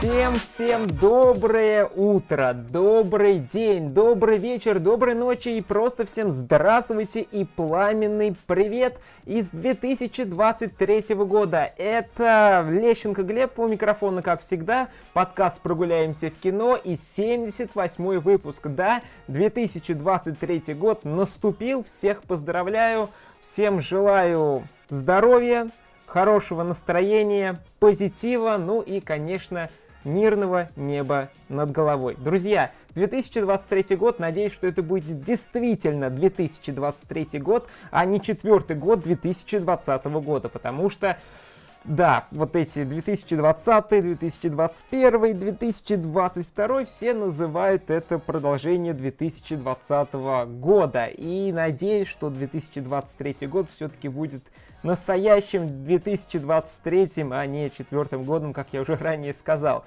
Всем-всем доброе утро, добрый день, добрый вечер, доброй ночи и просто всем здравствуйте и пламенный привет из 2023 года. Это Лещенко Глеб у микрофона, как всегда, подкаст «Прогуляемся в кино» и 78 выпуск. Да, 2023 год наступил, всех поздравляю, всем желаю здоровья, хорошего настроения, позитива, ну и, конечно, мирного неба над головой. Друзья, 2023 год, надеюсь, что это будет действительно 2023 год, а не четвертый год 2020 года, потому что да, вот эти 2020, 2021, 2022, все называют это продолжение 2020 года. И надеюсь, что 2023 год все-таки будет настоящим 2023, а не четвертым годом, как я уже ранее сказал.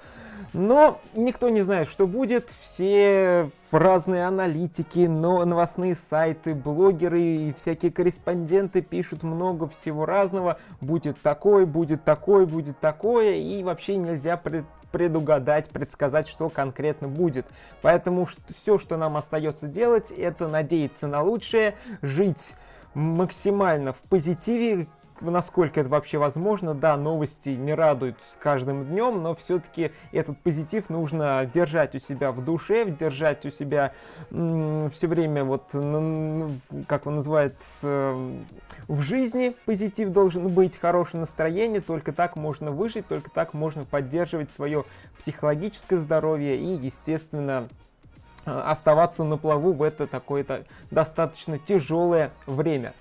Но никто не знает, что будет. Все разные аналитики, но новостные сайты, блогеры и всякие корреспонденты пишут много всего разного. Будет такой, будет такой, будет такое. И вообще нельзя пред предугадать, предсказать, что конкретно будет. Поэтому все, что нам остается делать, это надеяться на лучшее, жить максимально в позитиве, насколько это вообще возможно. Да, новости не радуют с каждым днем, но все-таки этот позитив нужно держать у себя в душе, держать у себя все время вот, как он называет, в жизни позитив должен быть, хорошее настроение, только так можно выжить, только так можно поддерживать свое психологическое здоровье и, естественно, Э, оставаться на плаву в это такое-то достаточно тяжелое время.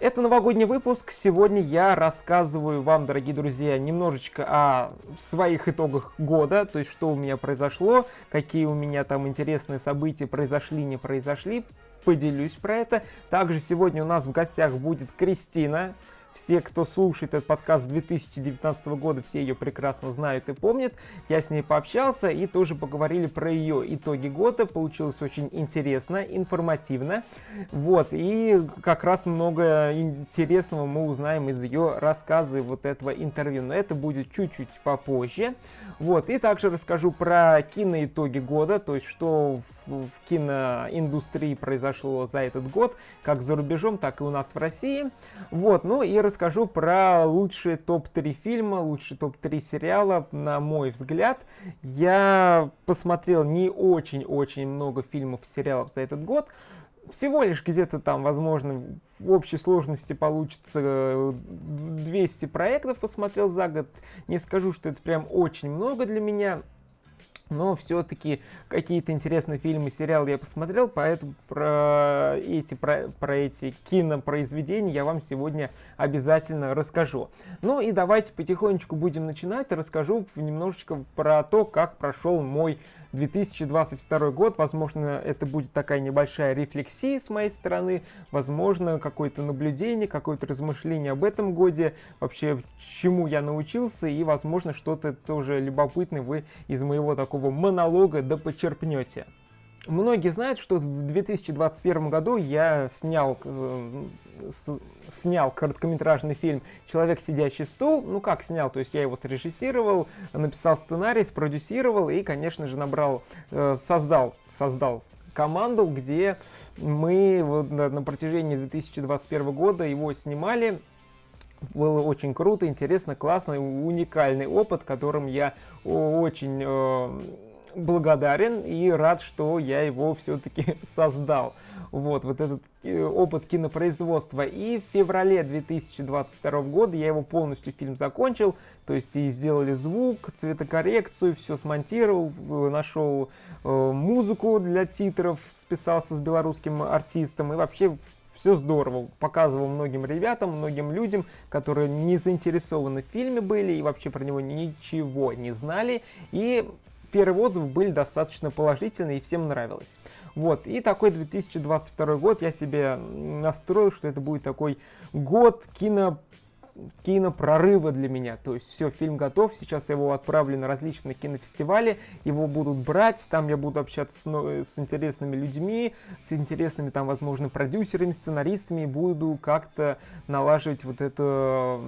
Это новогодний выпуск. Сегодня я рассказываю вам, дорогие друзья, немножечко о своих итогах года, то есть что у меня произошло, какие у меня там интересные события произошли, не произошли. Поделюсь про это. Также сегодня у нас в гостях будет Кристина. Все, кто слушает этот подкаст 2019 года, все ее прекрасно знают и помнят. Я с ней пообщался и тоже поговорили про ее итоги года. Получилось очень интересно, информативно. Вот, и как раз много интересного мы узнаем из ее рассказа вот этого интервью. Но это будет чуть-чуть попозже. Вот, и также расскажу про киноитоги года, то есть что в киноиндустрии произошло за этот год, как за рубежом, так и у нас в России. Вот, ну и расскажу про лучшие топ-3 фильма, лучшие топ-3 сериала, на мой взгляд. Я посмотрел не очень-очень много фильмов сериалов за этот год, всего лишь где-то там, возможно, в общей сложности получится 200 проектов посмотрел за год. Не скажу, что это прям очень много для меня но все-таки какие-то интересные фильмы, сериалы я посмотрел, поэтому про эти, про, про эти кинопроизведения я вам сегодня обязательно расскажу. Ну и давайте потихонечку будем начинать, расскажу немножечко про то, как прошел мой 2022 год. Возможно, это будет такая небольшая рефлексия с моей стороны, возможно, какое-то наблюдение, какое-то размышление об этом годе, вообще чему я научился, и, возможно, что-то тоже любопытное вы из моего такого такого монолога да почерпнете. Многие знают, что в 2021 году я снял, э, с, снял короткометражный фильм «Человек, сидящий стул». Ну как снял, то есть я его срежиссировал, написал сценарий, спродюсировал и, конечно же, набрал, э, создал, создал команду, где мы вот на, на протяжении 2021 года его снимали. Было очень круто, интересно, классный, уникальный опыт, которым я очень э, благодарен и рад, что я его все-таки создал. Вот, вот этот э, опыт кинопроизводства. И в феврале 2022 года я его полностью фильм закончил. То есть и сделали звук, цветокоррекцию, все смонтировал, нашел э, музыку для титров, списался с белорусским артистом и вообще все здорово. Показывал многим ребятам, многим людям, которые не заинтересованы в фильме были и вообще про него ничего не знали. И первые отзывы были достаточно положительные и всем нравилось. Вот, и такой 2022 год я себе настроил, что это будет такой год кино кинопрорыва для меня. То есть все, фильм готов, сейчас его отправлю на различные кинофестивали, его будут брать, там я буду общаться с, с интересными людьми, с интересными там, возможно, продюсерами, сценаристами, буду как-то налаживать вот это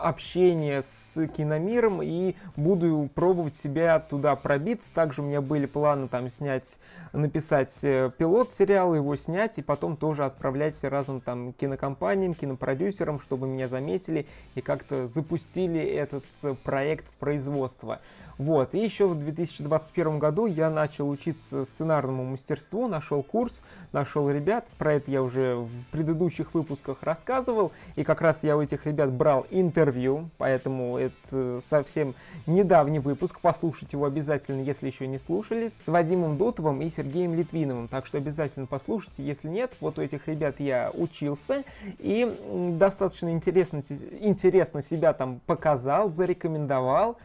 общение с киномиром и буду пробовать себя туда пробиться. Также у меня были планы там снять, написать э, пилот сериала, его снять и потом тоже отправлять разным там кинокомпаниям, кинопродюсерам, чтобы меня заметили и как-то запустили этот э, проект в производство. Вот, и еще в 2021 году я начал учиться сценарному мастерству, нашел курс, нашел ребят, про это я уже в предыдущих выпусках рассказывал, и как раз я у этих ребят брал интервью, поэтому это совсем недавний выпуск, послушайте его обязательно, если еще не слушали, с Вадимом Дутовым и Сергеем Литвиновым, так что обязательно послушайте, если нет, вот у этих ребят я учился, и достаточно интересно, интересно себя там показал, зарекомендовал,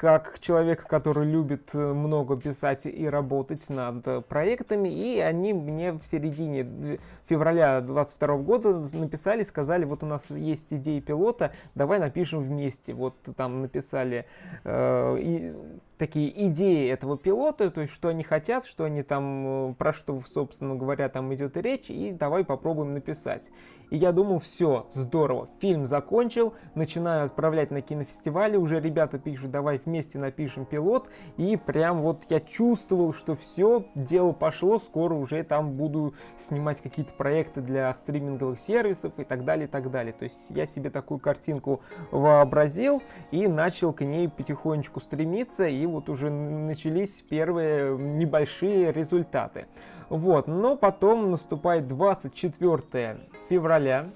как человека, который любит э, много писать и работать над проектами, и они мне в середине февраля 22 года написали, сказали, вот у нас есть идея пилота, давай напишем вместе. Вот там написали э, и такие идеи этого пилота, то есть что они хотят, что они там, э, про что, собственно говоря, там идет речь, и давай попробуем написать. И я думал, все, здорово, фильм закончил, начинаю отправлять на кинофестивали, уже ребята пишут, давай вместе напишем пилот, и прям вот я чувствовал, что все, дело пошло, скоро уже там буду снимать какие-то проекты для стриминговых сервисов и так далее, и так далее. То есть я себе такую картинку вообразил и начал к ней потихонечку стремиться, и вот уже начались первые небольшие результаты. Вот, но потом наступает 24 февраля.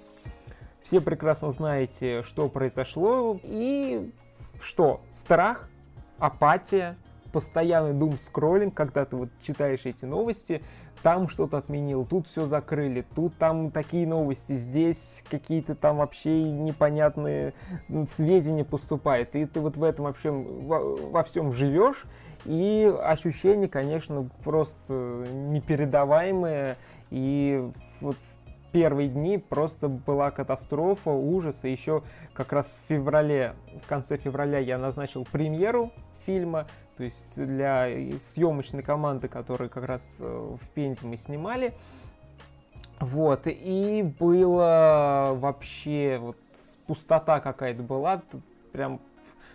Все прекрасно знаете, что произошло. И что? Страх, апатия, постоянный дум скроллинг, когда ты вот читаешь эти новости, там что-то отменил, тут все закрыли, тут там такие новости, здесь какие-то там вообще непонятные сведения поступают, и ты вот в этом вообще во, во всем живешь, и ощущения, конечно, просто непередаваемые, и вот первые дни просто была катастрофа, ужас. И еще как раз в феврале, в конце февраля я назначил премьеру фильма, то есть для съемочной команды, которую как раз э, в Пензе мы снимали. Вот, и было вообще вот пустота какая-то была, прям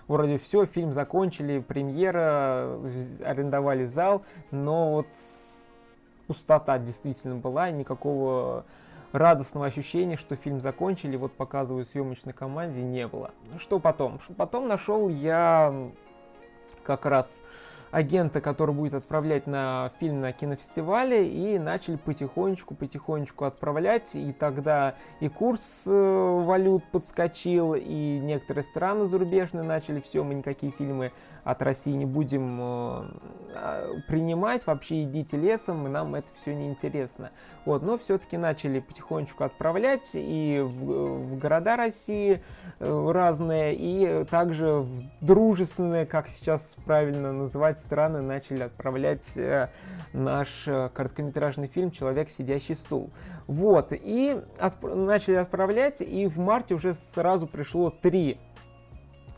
вроде все, фильм закончили, премьера, арендовали зал, но вот пустота действительно была, никакого радостного ощущения, что фильм закончили, вот показываю съемочной команде, не было. Что потом? Потом нашел я как раз агента, который будет отправлять на фильм на кинофестивале, и начали потихонечку-потихонечку отправлять, и тогда и курс э, валют подскочил, и некоторые страны зарубежные начали, все, мы никакие фильмы от России не будем э, а, принимать, вообще идите лесом, и нам это все неинтересно. Вот, но все-таки начали потихонечку отправлять и в, в города России э, разные, и также в дружественные, как сейчас правильно называть, страны начали отправлять э, наш короткометражный фильм «Человек, сидящий стул». Вот, и от, начали отправлять, и в марте уже сразу пришло три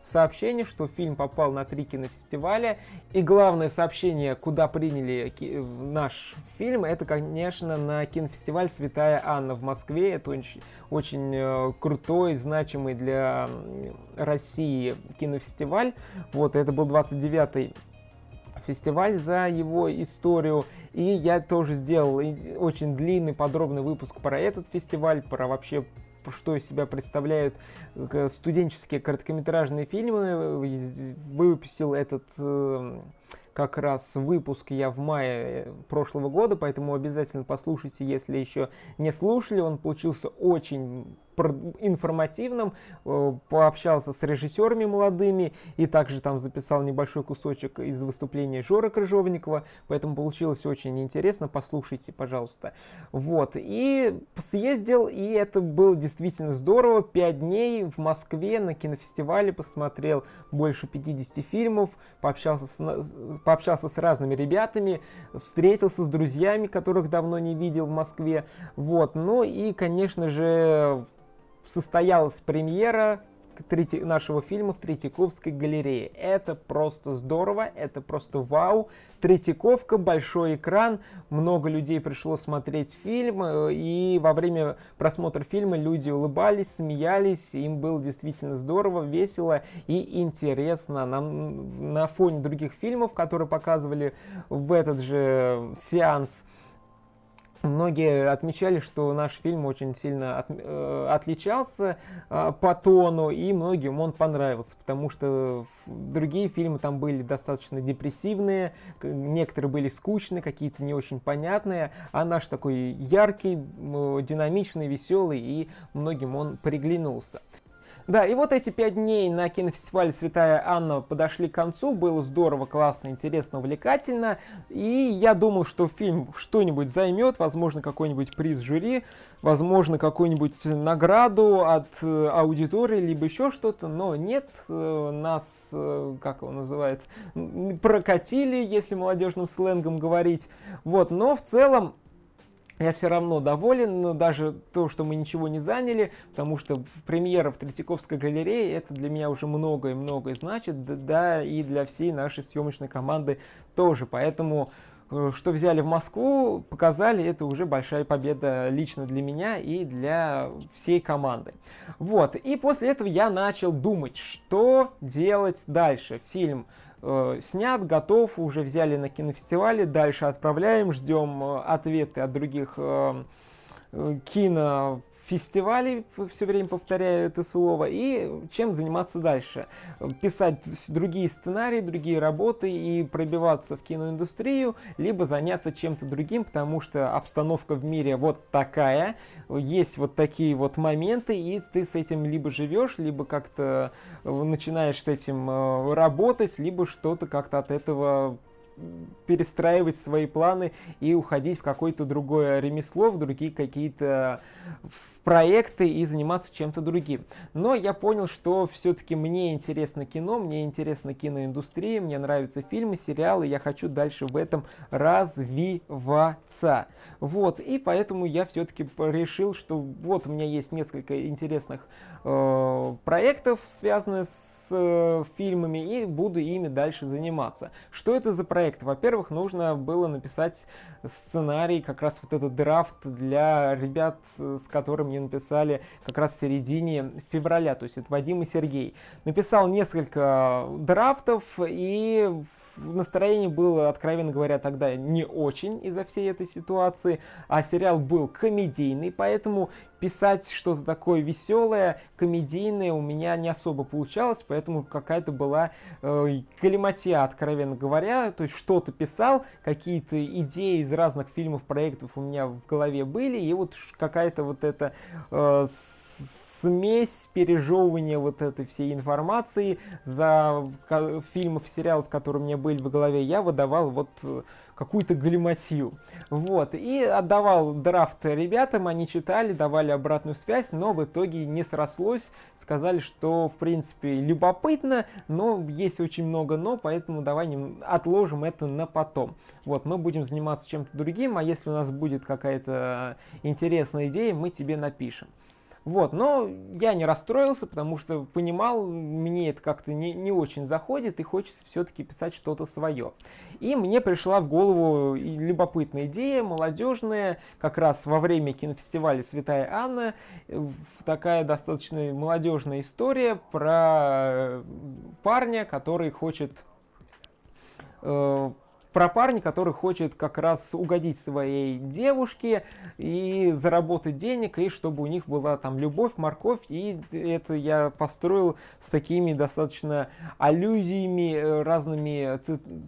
сообщение, что фильм попал на три кинофестиваля. И главное сообщение, куда приняли наш фильм, это, конечно, на кинофестиваль «Святая Анна» в Москве. Это очень, очень э, крутой, значимый для России кинофестиваль. Вот, это был 29-й фестиваль за его историю. И я тоже сделал очень длинный, подробный выпуск про этот фестиваль, про вообще что из себя представляют э, студенческие короткометражные фильмы. Выпустил этот э, как раз выпуск я в мае э, прошлого года, поэтому обязательно послушайте, если еще не слушали. Он получился очень информативным, э, пообщался с режиссерами молодыми и также там записал небольшой кусочек из выступления Жора Крыжовникова, поэтому получилось очень интересно, послушайте, пожалуйста. Вот, и съездил, и это было действительно здорово, пять дней в Москве на кинофестивале посмотрел больше 50 фильмов, пообщался с, пообщался с разными ребятами, встретился с друзьями, которых давно не видел в Москве, вот, ну и, конечно же, состоялась премьера нашего фильма в Третьяковской галерее. Это просто здорово, это просто вау. Третьяковка, большой экран, много людей пришло смотреть фильм, э, и во время просмотра фильма люди улыбались, смеялись, им было действительно здорово, весело и интересно. Нам, на фоне других фильмов, которые показывали в этот же сеанс, Многие отмечали, что наш фильм очень сильно от, э, отличался э, по тону, и многим он понравился, потому что другие фильмы там были достаточно депрессивные, некоторые были скучные, какие-то не очень понятные, а наш такой яркий, э, динамичный, веселый, и многим он приглянулся. Да, и вот эти пять дней на кинофестивале «Святая Анна» подошли к концу. Было здорово, классно, интересно, увлекательно. И я думал, что фильм что-нибудь займет, возможно, какой-нибудь приз жюри, возможно, какую-нибудь награду от э, аудитории, либо еще что-то. Но нет, э, нас, э, как его называют, прокатили, если молодежным сленгом говорить. Вот, но в целом я все равно доволен, даже то, что мы ничего не заняли, потому что премьера в Третьяковской галерее, это для меня уже многое многое значит, да, и для всей нашей съемочной команды тоже. Поэтому, э, что взяли в Москву, показали, это уже большая победа лично для меня и для всей команды. Вот, и после этого я начал думать, что делать дальше. Фильм э, снят, готов, уже взяли на кинофестивале, дальше отправляем, ждем э, ответы от других э, кино фестивалей, все время повторяю это слово, и чем заниматься дальше. Писать другие сценарии, другие работы и пробиваться в киноиндустрию, либо заняться чем-то другим, потому что обстановка в мире вот такая, есть вот такие вот моменты, и ты с этим либо живешь, либо как-то начинаешь с этим э, работать, либо что-то как-то от этого перестраивать свои планы и уходить в какое-то другое ремесло, в другие какие-то проекты и заниматься чем-то другим. Но я понял, что все-таки мне интересно кино, мне интересна киноиндустрия, мне нравятся фильмы, сериалы, я хочу дальше в этом развиваться. Вот, и поэтому я все-таки решил, что вот у меня есть несколько интересных э, проектов, связанных с э, фильмами, и буду ими дальше заниматься. Что это за проект? Во-первых, нужно было написать сценарий, как раз вот этот драфт для ребят, с которыми мне написали как раз в середине февраля, то есть это Вадим и Сергей. Написал несколько драфтов и настроение было, откровенно говоря, тогда не очень из-за всей этой ситуации, а сериал был комедийный, поэтому писать что-то такое веселое, комедийное у меня не особо получалось, поэтому какая-то была э, галиматья, откровенно говоря, то есть что-то писал, какие-то идеи из разных фильмов, проектов у меня в голове были, и вот какая-то вот эта э, смесь пережевывания вот этой всей информации за фильмов, сериалов, которые у меня были в голове, я выдавал вот э, какую-то галиматью. Вот. И отдавал драфт ребятам, они читали, давали обратную связь, но в итоге не срослось. Сказали, что, в принципе, любопытно, но есть очень много но, поэтому давай отложим это на потом. Вот, мы будем заниматься чем-то другим, а если у нас будет какая-то интересная идея, мы тебе напишем. Вот, но я не расстроился, потому что понимал, мне это как-то не, не очень заходит, и хочется все-таки писать что-то свое. И мне пришла в голову любопытная идея, молодежная, как раз во время кинофестиваля «Святая Анна», такая достаточно молодежная история про парня, который хочет э, про парня, который хочет как раз угодить своей девушке и заработать денег, и чтобы у них была там любовь, морковь, и это я построил с такими достаточно аллюзиями, э, разными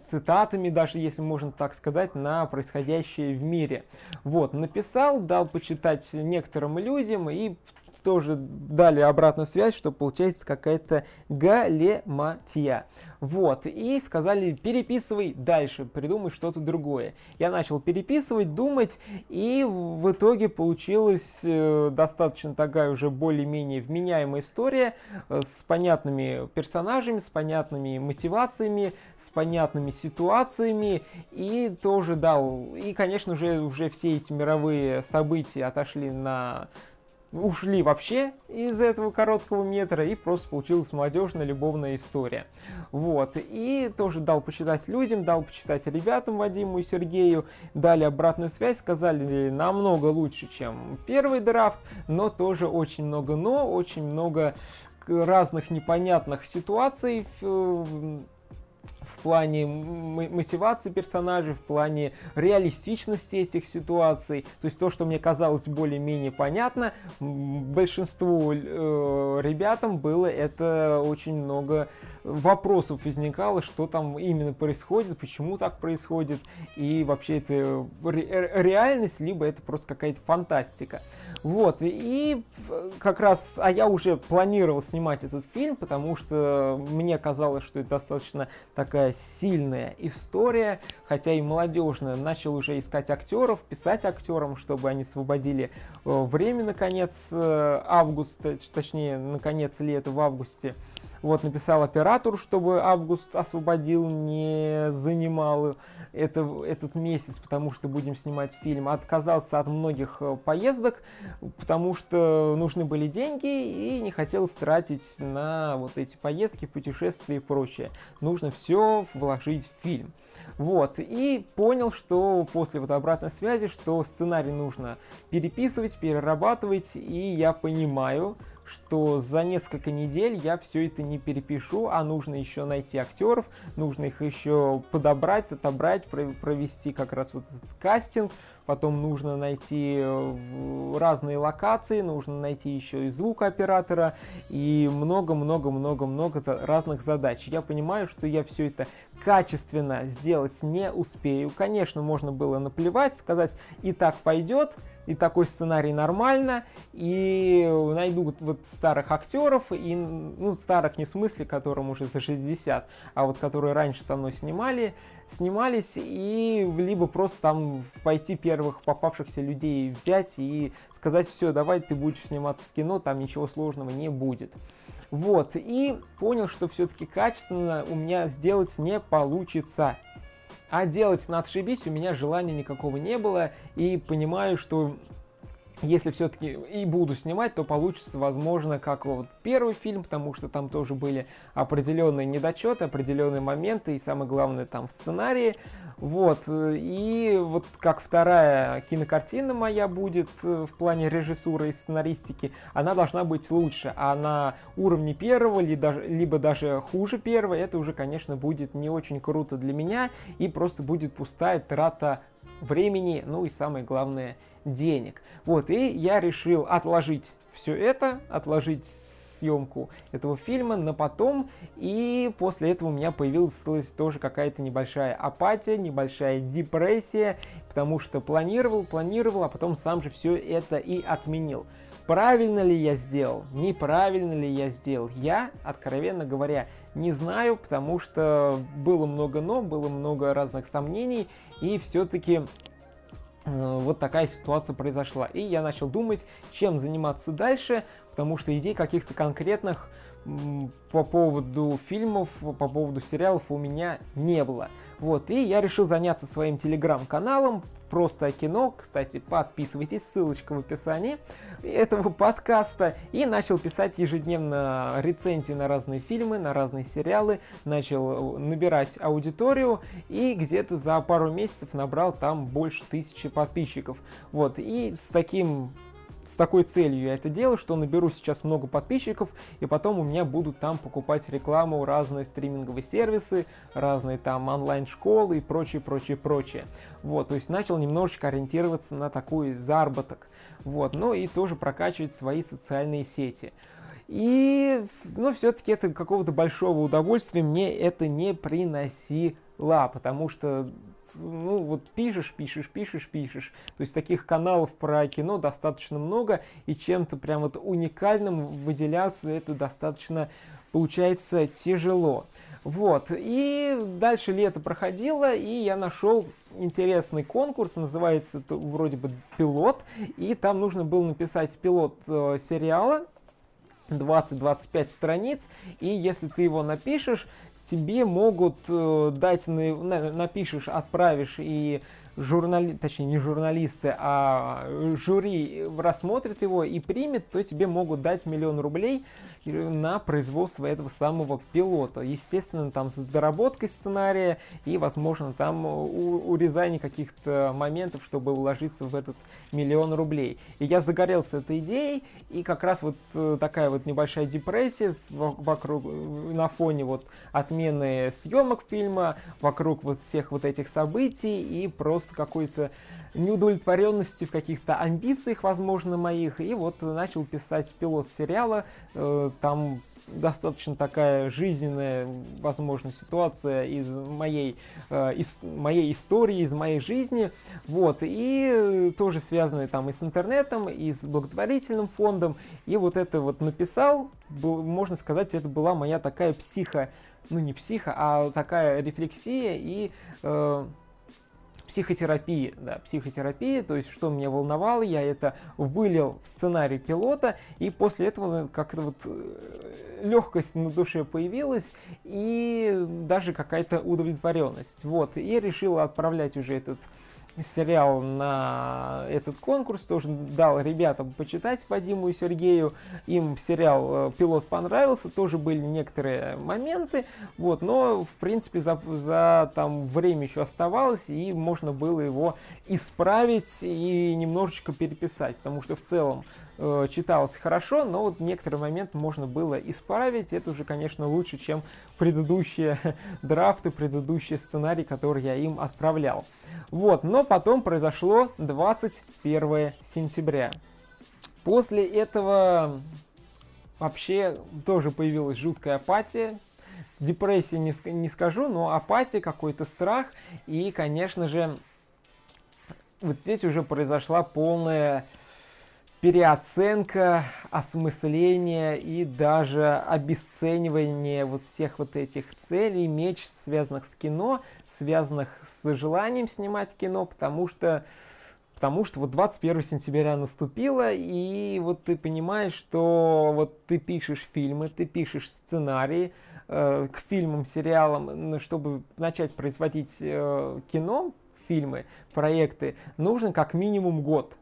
цитатами, даже если можно так сказать, на происходящее в мире. Вот, написал, дал почитать некоторым людям, и тоже дали обратную связь, что получается какая-то галематия. Вот, и сказали, переписывай дальше, придумай что-то другое. Я начал переписывать, думать, и в итоге получилась э, достаточно такая уже более-менее вменяемая история э, с понятными персонажами, с понятными мотивациями, с понятными ситуациями, и тоже дал, и, конечно же, уже все эти мировые события отошли на ушли вообще из этого короткого метра, и просто получилась молодежная любовная история. Вот, и тоже дал почитать людям, дал почитать ребятам Вадиму и Сергею, дали обратную связь, сказали намного лучше, чем первый драфт, но тоже очень много но, очень много разных непонятных ситуаций в плане мотивации персонажей, в плане реалистичности этих ситуаций. То есть то, что мне казалось более-менее понятно, большинству э, ребятам было это очень много вопросов возникало, что там именно происходит, почему так происходит, и вообще это реальность, либо это просто какая-то фантастика. Вот, и как раз, а я уже планировал снимать этот фильм, потому что мне казалось, что это достаточно такая сильная история, хотя и молодежная. Начал уже искать актеров, писать актерам, чтобы они освободили э, время, наконец, э, августа, точнее, наконец лета в августе. Вот, написал оператору, чтобы август освободил, не занимал это, этот месяц, потому что будем снимать фильм. Отказался от многих э, поездок, потому что нужны были деньги и не хотел тратить на вот эти поездки, путешествия и прочее. Нужно все вложить в фильм. Вот, и понял, что после вот обратной связи, что сценарий нужно переписывать, перерабатывать, и я понимаю, что за несколько недель я все это не перепишу, а нужно еще найти актеров, нужно их еще подобрать, отобрать, провести как раз вот этот кастинг, потом нужно найти э, разные локации, нужно найти еще и звукооператора и много-много-много-много разных задач. Я понимаю, что я все это качественно сделать не успею. Конечно, можно было наплевать, сказать и так пойдет, и такой сценарий нормально, и найду вот, вот старых актеров, и, ну, старых не в смысле, которым уже за 60, а вот которые раньше со мной снимали, снимались, и либо просто там пойти первых попавшихся людей взять и сказать, все, давай ты будешь сниматься в кино, там ничего сложного не будет. Вот, и понял, что все-таки качественно у меня сделать не получится. А делать на отшибись у меня желания никакого не было, и понимаю, что если все-таки и буду снимать, то получится, возможно, как вот первый фильм, потому что там тоже были определенные недочеты, определенные моменты, и самое главное там в сценарии. Вот, и вот как вторая кинокартина моя будет э, в плане режиссуры и сценаристики, она должна быть лучше, а на уровне первого, либо даже хуже первого, это уже, конечно, будет не очень круто для меня, и просто будет пустая трата времени, ну и самое главное, денег. Вот, и я решил отложить все это, отложить съемку этого фильма на потом, и после этого у меня появилась тоже какая-то небольшая апатия, небольшая депрессия, потому что планировал, планировал, а потом сам же все это и отменил. Правильно ли я сделал, неправильно ли я сделал, я, откровенно говоря, не знаю, потому что было много но, было много разных сомнений, и все-таки вот такая ситуация произошла. И я начал думать, чем заниматься дальше, потому что идей каких-то конкретных по поводу фильмов, по поводу сериалов у меня не было. Вот, и я решил заняться своим телеграм-каналом, просто кино. Кстати, подписывайтесь, ссылочка в описании этого подкаста. И начал писать ежедневно рецензии на разные фильмы, на разные сериалы. Начал набирать аудиторию и где-то за пару месяцев набрал там больше тысячи подписчиков. Вот, и с таким с такой целью я это делаю, что наберу сейчас много подписчиков, и потом у меня будут там покупать рекламу, разные стриминговые сервисы, разные там онлайн-школы и прочее, прочее, прочее. Вот, то есть начал немножечко ориентироваться на такой заработок. Вот, ну и тоже прокачивать свои социальные сети. И, ну, все-таки это какого-то большого удовольствия мне это не приносило, потому что ну вот пишешь, пишешь, пишешь, пишешь. То есть таких каналов про кино достаточно много, и чем-то прям вот уникальным выделяться это достаточно получается тяжело. Вот, и дальше лето проходило, и я нашел интересный конкурс, называется вроде бы пилот, и там нужно было написать пилот э, сериала, 20-25 страниц, и если ты его напишешь, тебе могут э, дать, на, напишешь, отправишь и журнали, точнее не журналисты, а жюри рассмотрит его и примет, то тебе могут дать миллион рублей на производство этого самого пилота. Естественно, там с доработкой сценария и, возможно, там урезание каких-то моментов, чтобы уложиться в этот миллион рублей. И я загорелся этой идеей, и как раз вот э, такая вот небольшая депрессия вокруг, на фоне вот отмены съемок фильма, вокруг вот всех вот этих событий и просто какой-то неудовлетворенности в каких-то амбициях, возможно, моих. И вот начал писать пилот сериала. Э, там достаточно такая жизненная, возможно, ситуация из моей, э, из моей истории, из моей жизни, вот, и тоже связанная там и с интернетом, и с благотворительным фондом, и вот это вот написал, можно сказать, это была моя такая психо, ну не психо, а такая рефлексия. И э, психотерапии, да, психотерапии, то есть что меня волновало, я это вылил в сценарий пилота, и после этого как-то вот э, легкость на душе появилась, и даже какая-то удовлетворенность, вот, и решил отправлять уже этот сериал на этот конкурс, тоже дал ребятам почитать, Вадиму и Сергею, им сериал э, «Пилот» понравился, тоже были некоторые моменты, вот, но, в принципе, за, за там время еще оставалось, и можно было его исправить и немножечко переписать, потому что в целом э, читалось хорошо, но вот некоторые моменты можно было исправить, это уже, конечно, лучше, чем предыдущие драфты, предыдущие сценарии, которые я им отправлял. Вот, но потом произошло 21 сентября. После этого вообще тоже появилась жуткая апатия. Депрессия не, не скажу, но апатия, какой-то страх. И, конечно же, вот здесь уже произошла полная переоценка, осмысление и даже обесценивание вот всех вот этих целей, меч, связанных с кино, связанных с желанием снимать кино, потому что Потому что вот 21 сентября наступило, и вот ты понимаешь, что вот ты пишешь фильмы, ты пишешь сценарии э, к фильмам, сериалам, чтобы начать производить э, кино, фильмы, проекты, нужно как минимум год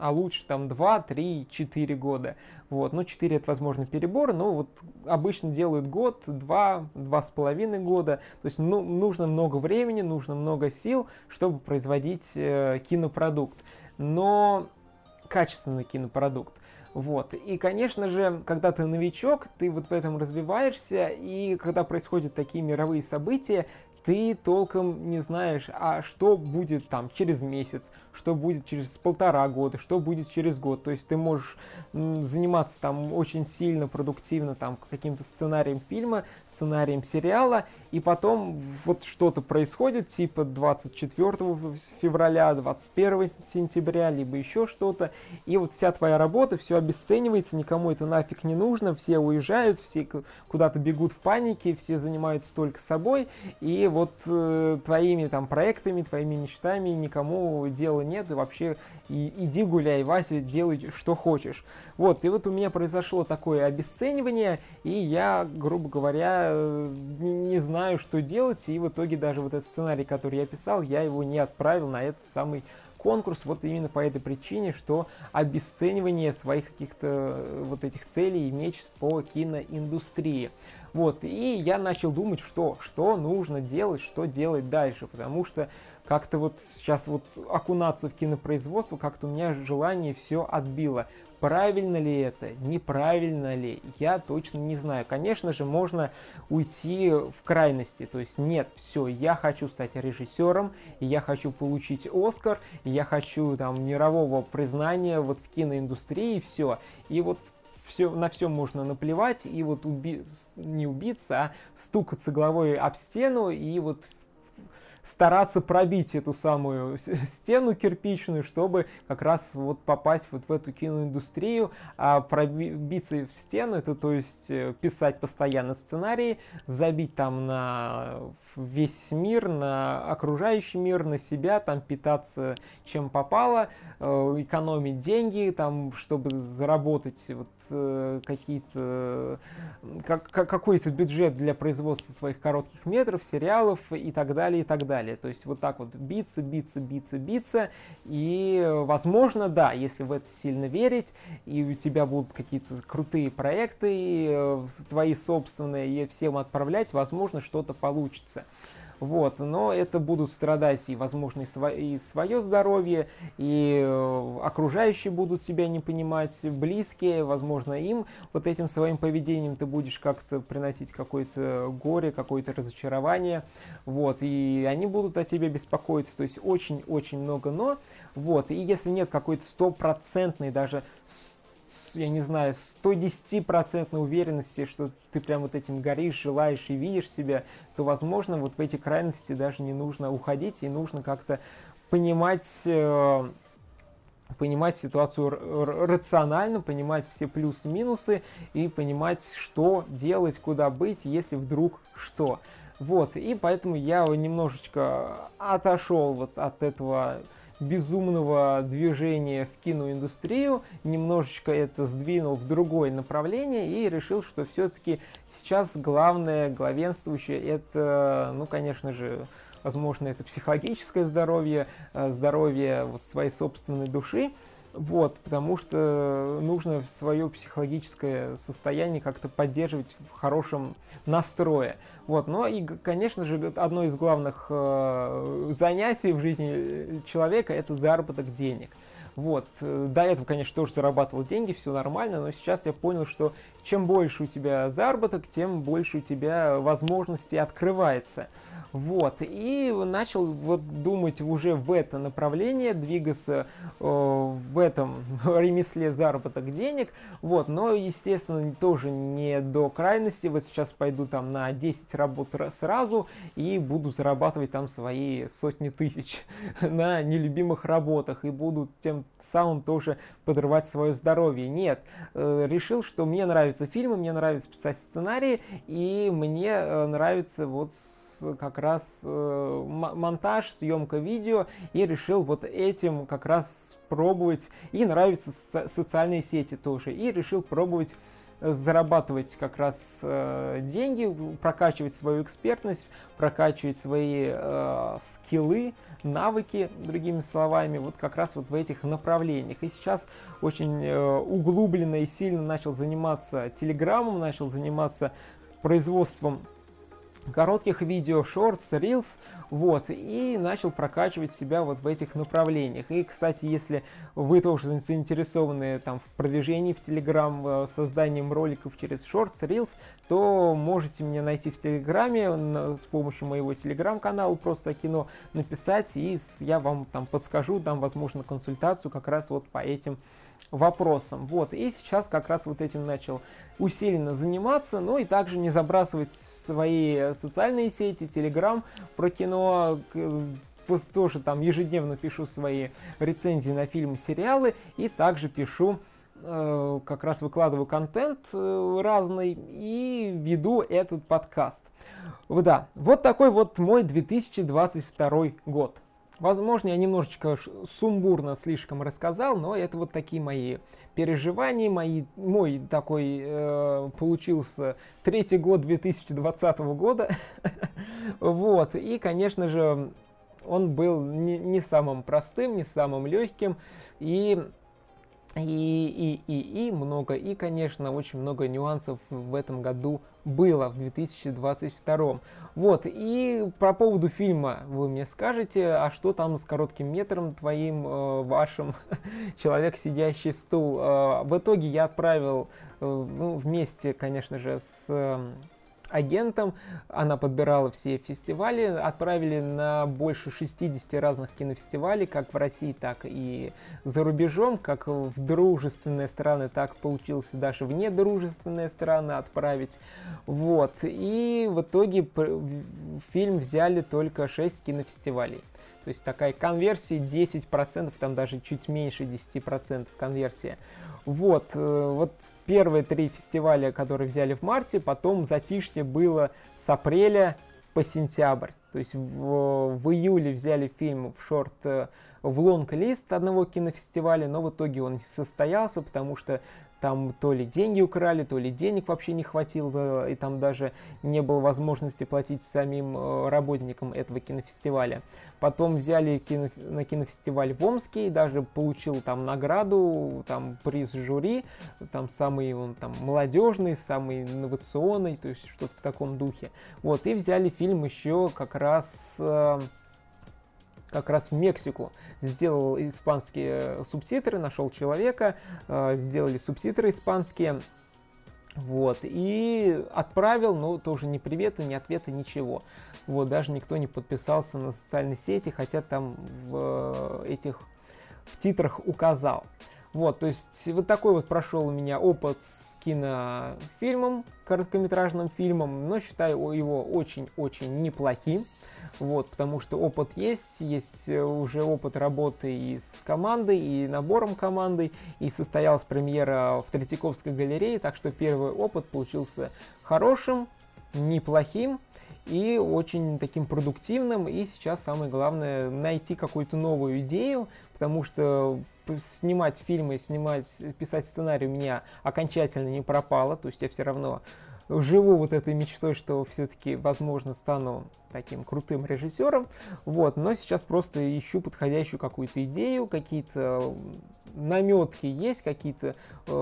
а лучше там 2, 3, 4 года. Вот. Ну, 4 это, возможно, перебор, но вот обычно делают год, 2, 2,5 года. То есть ну, нужно много времени, нужно много сил, чтобы производить э, кинопродукт. Но качественный кинопродукт. Вот. И, конечно же, когда ты новичок, ты вот в этом развиваешься, и когда происходят такие мировые события, ты толком не знаешь, а что будет там через месяц, что будет через полтора года, что будет через год. То есть ты можешь заниматься там очень сильно, продуктивно там каким-то сценарием фильма, сценарием сериала, и потом вот что-то происходит, типа 24 февраля, 21 сентября, либо еще что-то, и вот вся твоя работа, все обесценивается, никому это нафиг не нужно, все уезжают, все куда-то бегут в панике, все занимаются только собой, и вот э, твоими там проектами, твоими мечтами никому дела нет, и вообще и, иди гуляй, Вася, делай что хочешь. Вот, и вот у меня произошло такое обесценивание, и я, грубо говоря, э, не, знаю, что делать, и в итоге даже вот этот сценарий, который я писал, я его не отправил на этот самый конкурс вот именно по этой причине, что обесценивание своих каких-то э, вот этих целей и меч по киноиндустрии. Вот, и я начал думать, что, что нужно делать, что делать дальше, потому что как-то вот сейчас вот окунаться в кинопроизводство, как-то у меня желание все отбило. Правильно ли это, неправильно ли, я точно не знаю. Конечно же, можно уйти в крайности, то есть нет, все, я хочу стать режиссером, я хочу получить Оскар, я хочу там мирового признания вот в киноиндустрии, все. И вот все, на все можно наплевать и вот уби, не убиться, а стукаться головой об стену и вот стараться пробить эту самую стену кирпичную, чтобы как раз вот попасть вот в эту киноиндустрию, а пробиться в стену, это то есть э, писать постоянно сценарии, забить там на весь мир, на окружающий мир, на себя, там питаться чем попало, э, экономить деньги, там, чтобы заработать вот э, какие-то, как, какой-то бюджет для производства своих коротких метров, сериалов и так далее, и так далее далее. То есть вот так вот биться, биться, биться, биться. И, возможно, да, если в это сильно верить, и у тебя будут какие-то крутые проекты, э, твои собственные, и всем отправлять, возможно, что-то получится. Вот, но это будут страдать и, возможно, и, сво- и свое здоровье, и э, окружающие будут тебя не понимать, близкие, возможно, им вот этим своим поведением ты будешь как-то приносить какое-то горе, какое-то разочарование, вот, и они будут о тебе беспокоиться, то есть очень-очень много но, вот, и если нет какой-то стопроцентной даже я не знаю, 110% уверенности, что ты прям вот этим горишь, желаешь и видишь себя, то, возможно, вот в эти крайности даже не нужно уходить, и нужно как-то понимать, э, понимать ситуацию рационально, понимать все плюсы-минусы и понимать, что делать, куда быть, если вдруг что. Вот, и поэтому я немножечко отошел вот от этого безумного движения в киноиндустрию, немножечко это сдвинул в другое направление и решил, что все-таки сейчас главное, главенствующее, это, ну, конечно же, возможно, это психологическое здоровье, э, здоровье вот своей собственной души, вот, потому что нужно свое психологическое состояние как-то поддерживать в хорошем настрое. Вот, но и, конечно же, одно из главных э, занятий в жизни человека это заработок денег. Вот. Э, до этого, конечно, тоже зарабатывал деньги, все нормально, но сейчас я понял, что чем больше у тебя заработок, тем больше у тебя возможностей открывается. Вот, и начал вот думать уже в это направление, двигаться э, в этом ремесле заработок денег, вот, но, естественно, тоже не до крайности, вот сейчас пойду там на 10 работ сразу и буду зарабатывать там свои сотни тысяч на нелюбимых работах и буду тем самым тоже подрывать свое здоровье. Нет, э, решил, что мне нравятся фильмы, мне нравится писать сценарии, и мне э, нравится вот как раз э, монтаж, съемка видео и решил вот этим как раз пробовать. И нравятся со социальные сети тоже. И решил пробовать зарабатывать как раз э, деньги, прокачивать свою экспертность, прокачивать свои э, скиллы, навыки, другими словами, вот как раз вот в этих направлениях. И сейчас очень э, углубленно и сильно начал заниматься телеграммом, начал заниматься производством коротких видео, шортс, reels, вот, и начал прокачивать себя вот в этих направлениях. И, кстати, если вы тоже заинтересованы там в продвижении в Telegram, созданием роликов через шортс, reels, то можете меня найти в Телеграме с помощью моего Телеграм-канала просто кино написать, и я вам там подскажу, дам, возможно, консультацию как раз вот по этим вопросам. Вот, и сейчас как раз вот этим начал усиленно заниматься, ну и также не забрасывать свои социальные сети, Телеграм про кино, тоже там ежедневно пишу свои рецензии на фильмы, сериалы, и также пишу э, как раз выкладываю контент э, разный и веду этот подкаст. Да, вот такой вот мой 2022 год. Возможно, я немножечко сумбурно слишком рассказал, но это вот такие мои переживания, мои, мой такой э, получился третий год 2020 года. вот, и, конечно же, он был не, не самым простым, не самым легким, и и, и, и, и много, и, конечно, очень много нюансов в этом году было, в 2022. Вот, и по поводу фильма вы мне скажете, а что там с коротким метром твоим, э, вашим, человек, сидящий стул. Э, в итоге я отправил э, ну, вместе, конечно же, с... Э, агентом. Она подбирала все фестивали, отправили на больше 60 разных кинофестивалей, как в России, так и за рубежом, как в дружественные страны, так получилось даже в недружественные страны отправить. Вот. И в итоге фильм взяли только 6 кинофестивалей. То есть такая конверсия 10%, там даже чуть меньше 10% конверсия. Вот, э, вот первые три фестиваля, которые взяли в марте, потом затишье было с апреля по сентябрь. То есть в, в июле взяли фильм в шорт в лонг-лист одного кинофестиваля, но в итоге он не состоялся, потому что там то ли деньги украли, то ли денег вообще не хватило, и там даже не было возможности платить самим э, работникам этого кинофестиваля. Потом взяли кино, на кинофестиваль в Омске и даже получил там награду, там приз жюри, там самый он там молодежный, самый инновационный, то есть что-то в таком духе. Вот, и взяли фильм еще как раз э, как раз в Мексику. Сделал испанские субтитры, нашел человека, э, сделали субтитры испанские. Вот, и отправил, но тоже ни привета, ни ответа, ничего. Вот, даже никто не подписался на социальной сети, хотя там в этих, в титрах указал. Вот, то есть вот такой вот прошел у меня опыт с кинофильмом, короткометражным фильмом, но считаю его очень-очень неплохим. Вот, потому что опыт есть, есть э, уже опыт работы и с командой, и набором команды, и состоялась премьера в Третьяковской галерее, так что первый опыт получился хорошим, неплохим и очень таким продуктивным. И сейчас самое главное найти какую-то новую идею, потому что снимать фильмы, снимать, писать сценарий у меня окончательно не пропало, то есть я все равно живу вот этой мечтой, что все-таки, возможно, стану таким крутым режиссером, вот, но сейчас просто ищу подходящую какую-то идею, какие-то наметки есть, какие-то э,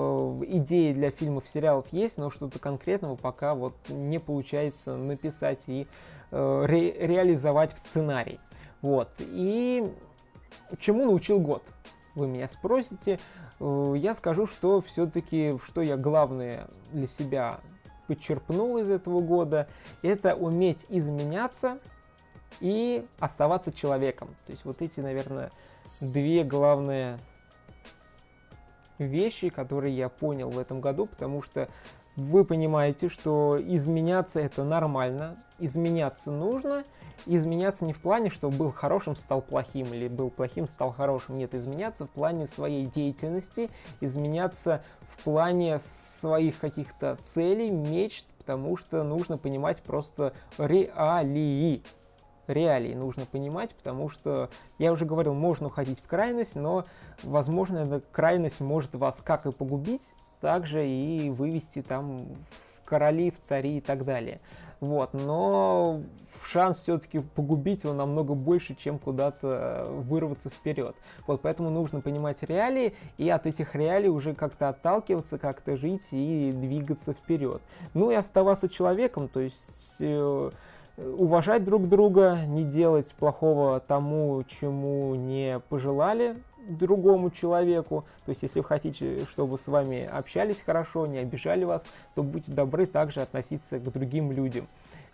идеи для фильмов, сериалов есть, но что-то конкретного пока вот не получается написать и э, ре реализовать в сценарий. Вот. И чему научил год? Вы меня спросите. Э, я скажу, что все-таки, что я главное для себя подчерпнул из этого года, это уметь изменяться и оставаться человеком. То есть вот эти, наверное, две главные вещи, которые я понял в этом году, потому что вы понимаете, что изменяться это нормально, изменяться нужно, изменяться не в плане, что был хорошим, стал плохим, или был плохим, стал хорошим. Нет, изменяться в плане своей деятельности, изменяться в плане своих каких-то целей, мечт, потому что нужно понимать просто реалии. Реалии нужно понимать, потому что, я уже говорил, можно уходить в крайность, но, возможно, эта крайность может вас как и погубить, также и вывести там в короли, в цари и так далее. Вот, но шанс все-таки погубить его намного больше, чем куда-то вырваться вперед. Вот, поэтому нужно понимать реалии и от этих реалий уже как-то отталкиваться, как-то жить и двигаться вперед. Ну и оставаться человеком, то есть э, уважать друг друга, не делать плохого тому, чему не пожелали, другому человеку. То есть, если вы хотите, чтобы с вами общались хорошо, не обижали вас, то будьте добры также относиться к другим людям.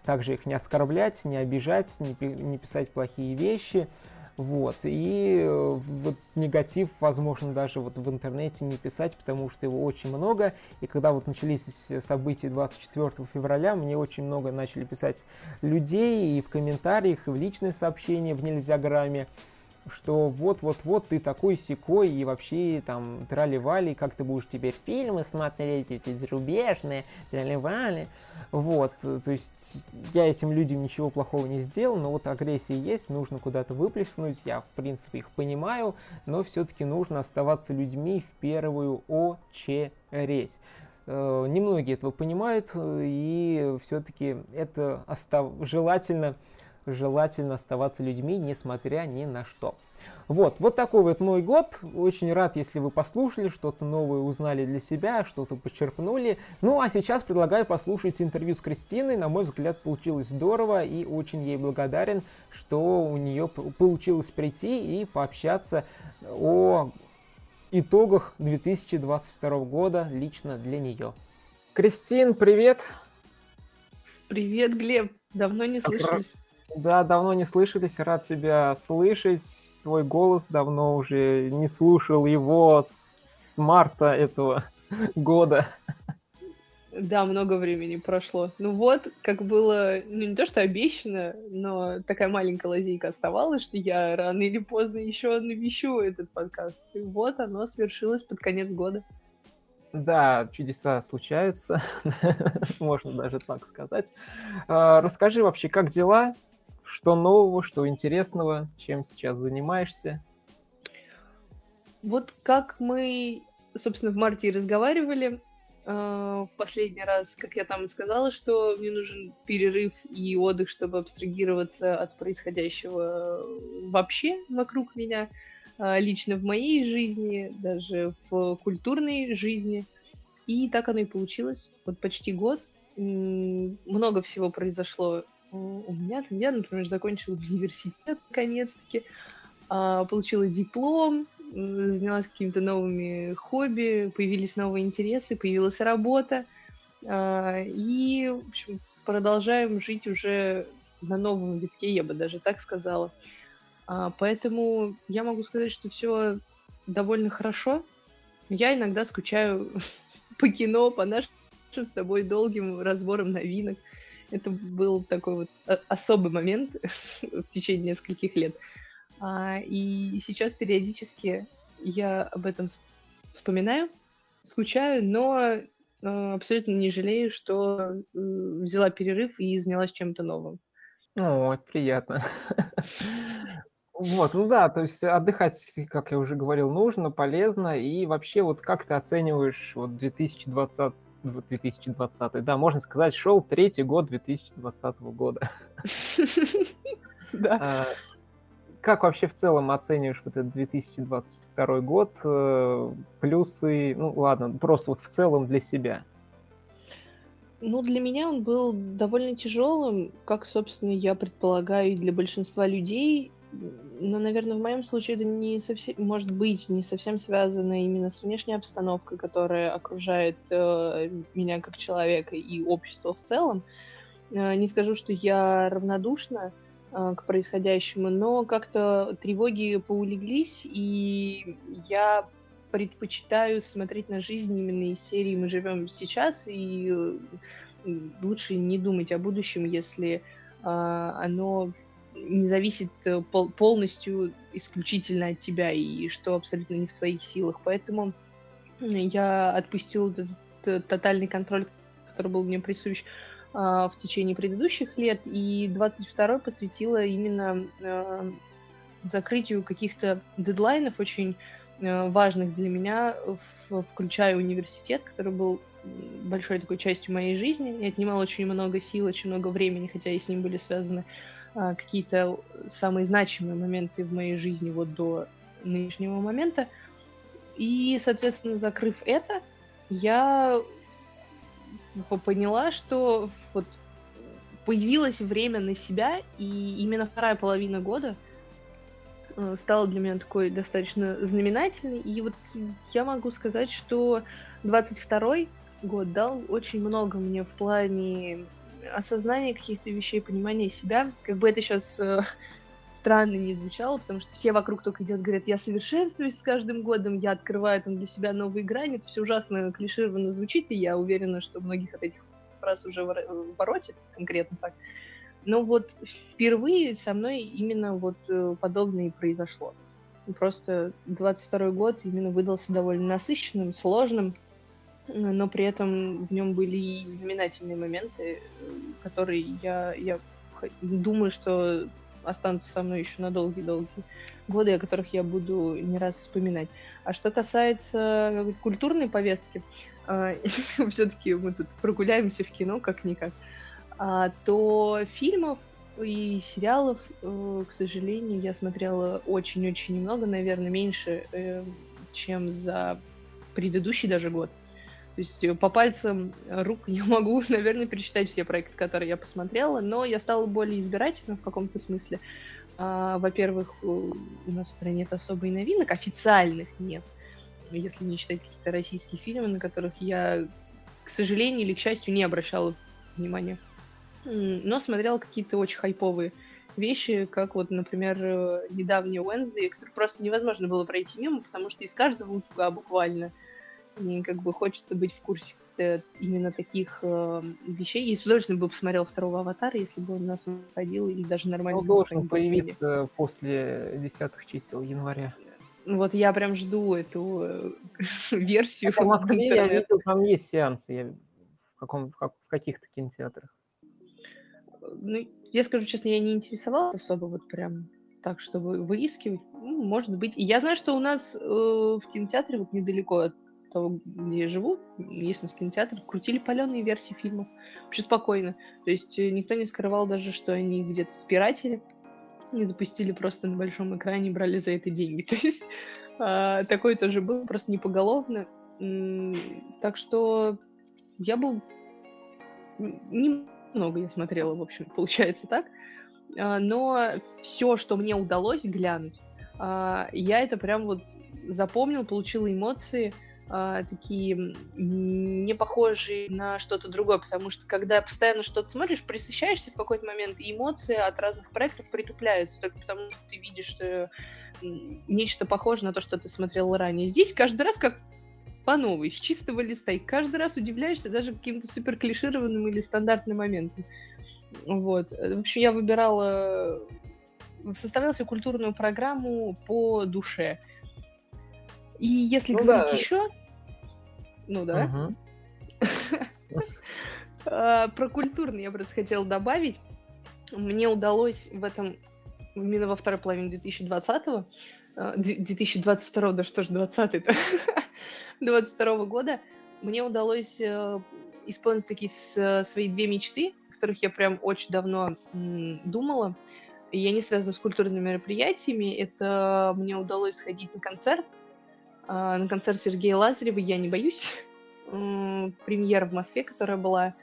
Также их не оскорблять, не обижать, не, не писать плохие вещи. Вот. И э, вот негатив, возможно, даже вот в интернете не писать, потому что его очень много. И когда вот начались события 24 февраля, мне очень много начали писать людей и в комментариях, и в личные сообщения в Нельзяграме что вот-вот-вот ты такой секой и вообще там трали-вали, как ты будешь теперь фильмы смотреть, эти зарубежные, трали-вали. Вот, то есть я этим людям ничего плохого не сделал, но вот агрессия есть, нужно куда-то выплеснуть, я в принципе их понимаю, но все-таки нужно оставаться людьми в первую очередь. Э, немногие этого понимают, и все-таки это остав... желательно желательно оставаться людьми, несмотря ни на что. Вот, вот такой вот мой год. Очень рад, если вы послушали, что-то новое узнали для себя, что-то почерпнули. Ну, а сейчас предлагаю послушать интервью с Кристиной. На мой взгляд, получилось здорово и очень ей благодарен, что у нее получилось прийти и пообщаться о итогах 2022 года лично для нее. Кристин, привет! Привет, Глеб! Давно не слышались. Да, давно не слышались, рад тебя слышать. Твой голос давно уже не слушал его с марта этого года. Да, много времени прошло. Ну вот, как было, ну не то что обещано, но такая маленькая лазейка оставалась, что я рано или поздно еще навещу этот подкаст. И вот оно свершилось под конец года. Да, чудеса случаются, можно даже так сказать. А, расскажи вообще, как дела? Что нового, что интересного, чем сейчас занимаешься? вот как мы, собственно, в марте и разговаривали, э, в последний раз, как я там сказала, что мне нужен перерыв и отдых, чтобы абстрагироваться от происходящего вообще вокруг меня, э, лично в моей жизни, даже в культурной жизни. И так оно и получилось. Вот почти год. Много всего произошло у меня. Я, например, закончила университет наконец-таки, а, получила диплом, занялась какими-то новыми хобби, появились новые интересы, появилась работа. А, и, в общем, продолжаем жить уже на новом витке, я бы даже так сказала. А, поэтому я могу сказать, что все довольно хорошо. Я иногда скучаю по кино, по нашим с тобой долгим разбором новинок. Это был такой вот а, особый момент в течение нескольких лет. А, и сейчас периодически я об этом вспоминаю, скучаю, но а, абсолютно не жалею, что взяла перерыв и занялась чем-то новым. О, приятно. Вот, ну да, то есть отдыхать, как я уже говорил, нужно, полезно. И вообще, вот как ты оцениваешь вот 2020, 2020, да, можно сказать, шел третий год 2020 года. Да. А, как вообще в целом оцениваешь вот этот 2022 год? Э, плюсы, ну ладно, просто вот в целом для себя. Ну, для меня он был довольно тяжелым, как, собственно, я предполагаю, и для большинства людей. Но, наверное, в моем случае это не совсем, может быть, не совсем связано именно с внешней обстановкой, которая окружает э, меня как человека и общество в целом. Э, не скажу, что я равнодушна, а, к происходящему, но как-то тревоги поулеглись, и я предпочитаю смотреть на жизнь именно из серии «Мы живем сейчас», и лучше не думать о будущем, если а, оно не зависит э, полностью исключительно от тебя, и что абсолютно не в твоих силах. Поэтому я отпустил этот э, тотальный контроль, который был мне присущ, а, в течение предыдущих лет, и 22-й посвятила именно а, закрытию каких-то дедлайнов очень важных для меня, включая университет, который был большой такой частью моей жизни и отнимал очень много сил, очень много времени, хотя и с ним были связаны какие-то самые значимые моменты в моей жизни вот до нынешнего момента. И, соответственно, закрыв это, я поняла, что вот появилось время на себя, и именно вторая половина года э, стала для меня такой достаточно знаменательной. И вот я могу сказать, что 22 год дал очень много мне в плане осознания каких-то вещей, понимания себя. Как бы это сейчас э, странно не звучало, потому что все вокруг только идет, говорят, я совершенствуюсь с каждым годом, я открываю там для себя новые грани. Это все ужасно клишированно звучит, и я уверена, что многих от этих фраз уже воротит, конкретно так. Но вот впервые со мной именно вот э, подобное и произошло. Просто 22 год именно выдался довольно насыщенным, сложным, но при этом в нем были и знаменательные моменты, э, которые я, я думаю, что останутся со мной еще на долгие-долгие годы, о которых я буду не раз вспоминать. А что касается культурной повестки, а, все-таки мы тут прогуляемся в кино как-никак, а, то фильмов и сериалов, э, к сожалению, я смотрела очень-очень немного, наверное, меньше, э, чем за предыдущий даже год. То есть э, по пальцам рук я могу, наверное, перечитать все проекты, которые я посмотрела, но я стала более избирательна в каком-то смысле. А, во-первых, у нас в стране нет особо и новинок, официальных нет. Если не считать какие-то российские фильмы, на которых я, к сожалению или к счастью, не обращала внимания. Но смотрела какие-то очень хайповые вещи, как вот, например, э, недавний Wednesday, который просто невозможно было пройти мимо, потому что из каждого утюга буквально – и как бы хочется быть в курсе именно таких э, вещей. И с удовольствием бы посмотрел второго аватара, если бы он у нас выходил, или даже нормально. Он должен появиться после десятых чисел января. Вот я прям жду эту э, версию. в Москве я видел, там есть сеансы я, в, каком, в каких-то кинотеатрах. Ну, я скажу честно, я не интересовалась особо вот прям так, чтобы выискивать, ну, может быть. Я знаю, что у нас э, в кинотеатре, вот недалеко от того, где я живу, есть у нас кинотеатр, крутили паленые версии фильмов. Вообще спокойно. То есть э, никто не скрывал даже, что они где-то спиратели, не запустили просто на большом экране, брали за это деньги. То есть э, такое тоже было, просто не поголовно. Так что я был... Немного я смотрела, в общем, получается так. А, но все, что мне удалось глянуть, а, я это прям вот запомнил, получила эмоции а, такие не похожие на что-то другое, потому что когда постоянно что-то смотришь, присыщаешься в какой-то момент, и эмоции от разных проектов притупляются, только потому что ты видишь что нечто похожее на то, что ты смотрел ранее. Здесь каждый раз как по новой, с чистого листа, и каждый раз удивляешься даже каким-то супер клишированным или стандартным моментом. Вот. В общем, я выбирала, составляла себе культурную программу по душе. И если ну, говорить да. еще... Ну да. А, про культурный я просто хотела добавить. Мне удалось в этом, именно во второй половине 2020 2022 да что ж 20 22 года, мне удалось э, исполнить такие свои две мечты, о которых я прям очень давно думала. И они связаны с культурными мероприятиями. Это мне удалось сходить на концерт на концерт Сергея Лазарева «Я не боюсь». Премьера в Москве, которая была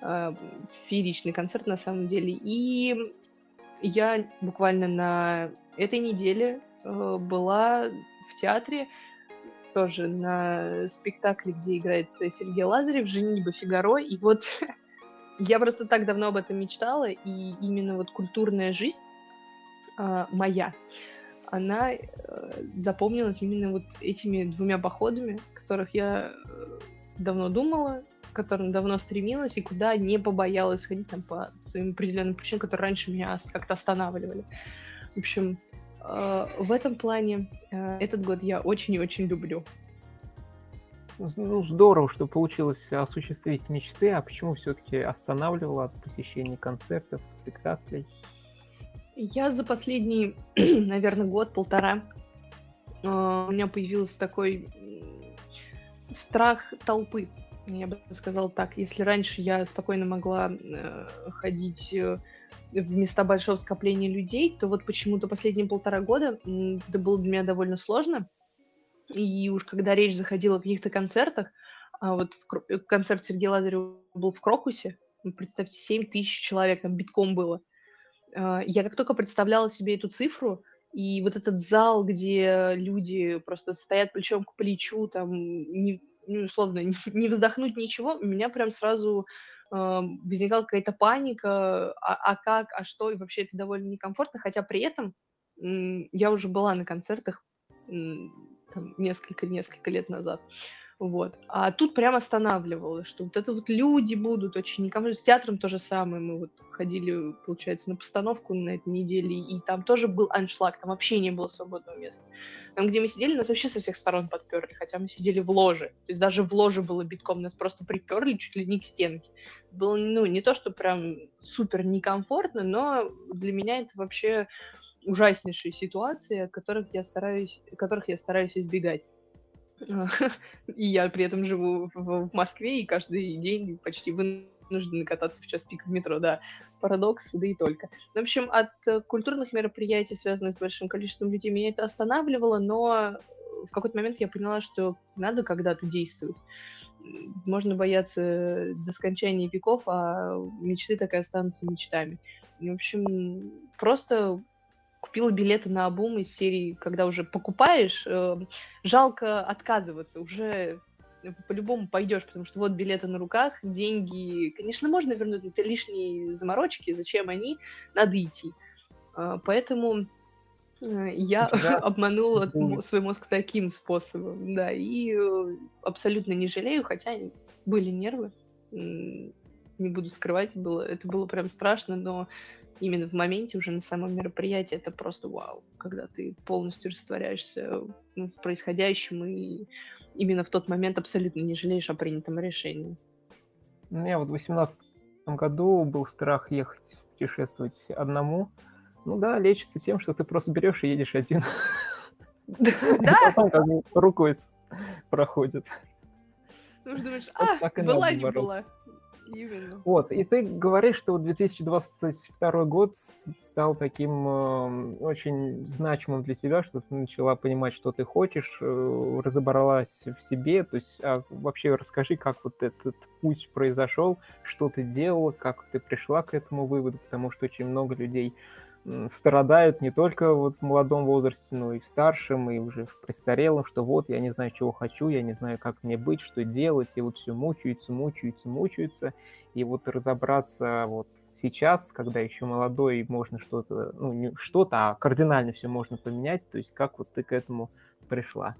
а, фееричный концерт на самом деле. И я буквально на этой неделе а, была в театре, тоже на спектакле, где играет Сергей Лазарев, «Женитьба Фигаро». И вот я просто так давно об этом мечтала, и именно вот культурная жизнь моя, она э, запомнилась именно вот этими двумя походами, которых я э, давно думала, к которым давно стремилась и куда не побоялась ходить там по своим определенным причинам, которые раньше меня как-то останавливали. В общем, э, в этом плане этот год я очень и очень люблю. Ну, здорово, что получилось осуществить мечты, а почему все-таки останавливала от посещения концертов, спектаклей? Я за последний, наверное, год-полтора а, у меня появился такой страх толпы. Я бы сказала так. Если раньше я спокойно могла э, ходить э, в места большого скопления людей, то вот почему-то последние полтора года это было для меня довольно сложно. И уж когда речь заходила о каких-то концертах, а вот в, концерт Сергея Лазарева был в Крокусе, представьте, 7 тысяч человек, там битком было. А, я как только представляла себе эту цифру, и вот этот зал, где люди просто стоят плечом к плечу, там, не, ну, условно, не вздохнуть ничего, у меня прям сразу э, возникала какая-то паника, а, а как, а что, и вообще это довольно некомфортно, хотя при этом э, я уже была на концертах э, несколько-несколько лет назад. Вот. А тут прям останавливало, что вот это вот люди будут очень никому. С театром то же самое. Мы вот ходили, получается, на постановку на этой неделе, и там тоже был аншлаг, там вообще не было свободного места. Там, где мы сидели, нас вообще со всех сторон подперли, хотя мы сидели в ложе. То есть даже в ложе было битком, нас просто приперли чуть ли не к стенке. Было, ну, не то, что прям супер некомфортно, но для меня это вообще ужаснейшие ситуации, от которых я стараюсь, которых я стараюсь избегать. И я при этом живу в Москве и каждый день почти вынуждены кататься в час пик в метро, да. Парадокс, да и только. В общем, от э, культурных мероприятий, связанных с большим количеством людей, меня это останавливало, но в какой-то момент я поняла, что надо когда-то действовать. Можно бояться до скончания веков, а мечты так и останутся мечтами. в общем, просто купила билеты на обум из серии, когда уже покупаешь, э, жалко отказываться, уже по-любому пойдешь, потому что вот билеты на руках, деньги, конечно, можно вернуть, но это лишние заморочки, зачем они, надо идти. Э, поэтому э, я да. обманула да. свой мозг таким способом, да, и э, абсолютно не жалею, хотя были нервы, не буду скрывать, было, это было прям страшно, но именно в моменте, уже на самом мероприятии, это просто вау, когда ты полностью растворяешься в происходящем и именно в тот момент абсолютно не жалеешь о принятом решении. У меня вот в 2018 году был страх ехать путешествовать одному, Ну да, лечится тем, что ты просто берешь и едешь один. Да? Потом как рукой проходит. Ну, думаешь, а, была не была. Именно. Вот, и ты говоришь, что 2022 год стал таким э, очень значимым для тебя, что ты начала понимать, что ты хочешь, э, разобралась в себе, то есть а вообще расскажи, как вот этот путь произошел, что ты делала, как ты пришла к этому выводу, потому что очень много людей страдают не только вот в молодом возрасте, но и в старшем, и уже в престарелом, что вот я не знаю, чего хочу, я не знаю, как мне быть, что делать, и вот все мучаются, мучаются, мучаются, и вот разобраться вот сейчас, когда еще молодой, можно что-то, ну не что-то, а кардинально все можно поменять, то есть как вот ты к этому пришла?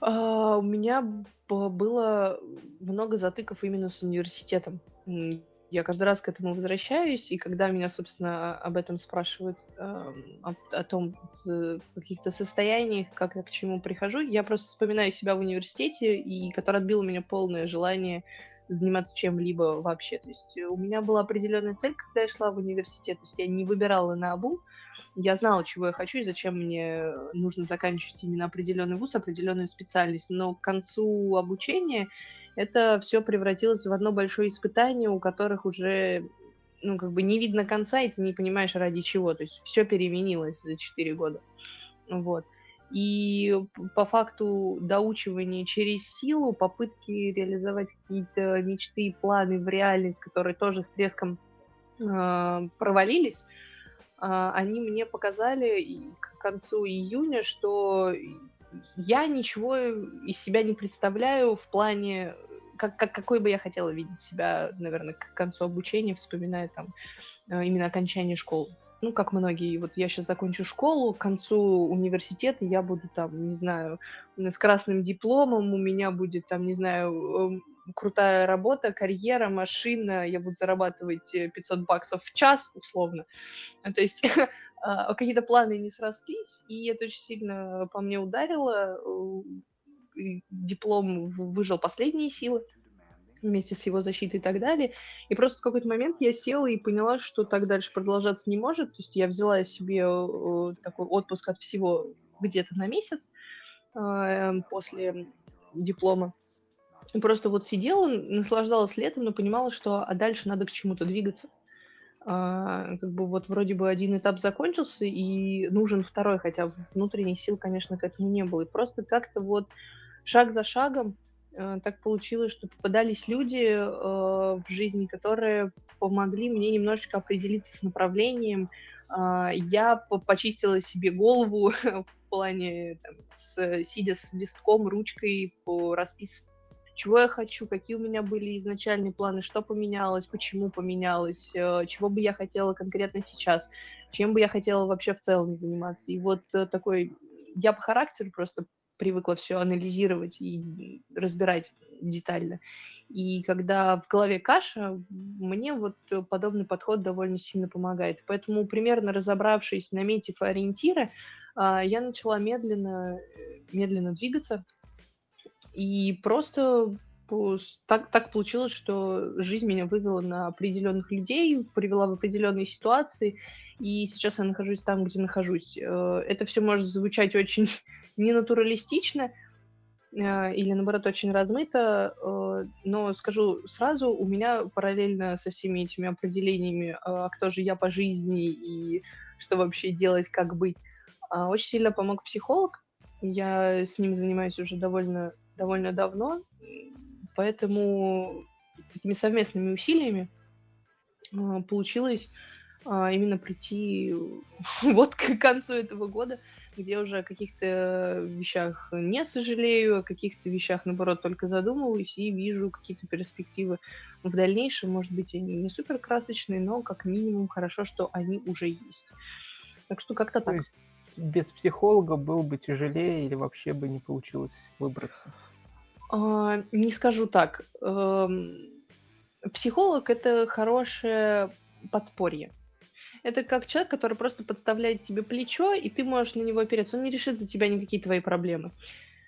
А, у меня было много затыков именно с университетом я каждый раз к этому возвращаюсь, и когда меня, собственно, об этом спрашивают, э, о, о том, в каких-то состояниях, как я к чему прихожу, я просто вспоминаю себя в университете, и который отбил у меня полное желание заниматься чем-либо вообще. То есть у меня была определенная цель, когда я шла в университет. То есть я не выбирала на обу, я знала, чего я хочу и зачем мне нужно заканчивать именно определенный вуз, определенную специальность. Но к концу обучения это все превратилось в одно большое испытание, у которых уже ну, как бы не видно конца, и ты не понимаешь, ради чего. То есть все переменилось за 4 года. Вот. И по факту доучивания через силу, попытки реализовать какие-то мечты и планы в реальность, которые тоже с треском э, провалились, э, они мне показали к концу июня, что я ничего из себя не представляю в плане, как, как, какой бы я хотела видеть себя, наверное, к концу обучения, вспоминая там э, именно окончание школы. Ну, как многие, вот я сейчас закончу школу, к концу университета я буду там, не знаю, с красным дипломом, у меня будет там, не знаю, эм, крутая работа, карьера, машина, я буду зарабатывать 500 э, баксов в час, условно. То есть а, какие-то планы не срослись, и это очень сильно по мне ударило. Диплом выжил последние силы вместе с его защитой и так далее. И просто в какой-то момент я села и поняла, что так дальше продолжаться не может. То есть я взяла себе э, такой отпуск от всего где-то на месяц а, после диплома. Просто вот сидела, наслаждалась летом, но понимала, что а дальше надо к чему-то двигаться. А, как бы вот вроде бы один этап закончился, и нужен второй, хотя внутренних сил, конечно, к этому не было. И просто как-то вот шаг за шагом э, так получилось, что попадались люди э, в жизни, которые помогли мне немножечко определиться с направлением. Э, я почистила себе голову в плане, там, с, сидя с листком, ручкой по расписыванию чего я хочу, какие у меня были изначальные планы, что поменялось, почему поменялось, э, чего бы я хотела конкретно сейчас, чем бы я хотела вообще в целом заниматься. И вот э, такой, я по характеру просто привыкла все анализировать и разбирать детально. И когда в голове каша, мне вот подобный подход довольно сильно помогает. Поэтому примерно разобравшись, наметив ориентиры, а, я начала медленно, медленно двигаться, и просто так, так получилось, что жизнь меня вывела на определенных людей, привела в определенные ситуации, и сейчас я нахожусь там, где нахожусь. Э, это все может звучать очень ненатуралистично, э, или наоборот очень размыто, э, но скажу сразу, у меня параллельно со всеми этими определениями, а кто же я по жизни и что вообще делать, как быть, а, очень сильно помог психолог. Я с ним занимаюсь уже довольно довольно давно, поэтому такими совместными усилиями получилось именно прийти вот к концу этого года, где уже о каких-то вещах не сожалею, о каких-то вещах, наоборот, только задумываюсь и вижу какие-то перспективы в дальнейшем. Может быть, они не супер красочные, но как минимум хорошо, что они уже есть. Так что как-то так. Есть без психолога было бы тяжелее или вообще бы не получилось выбраться? А, не скажу так. Эм, психолог это хорошее подспорье. Это как человек, который просто подставляет тебе плечо, и ты можешь на него опереться. Он не решит за тебя никакие твои проблемы.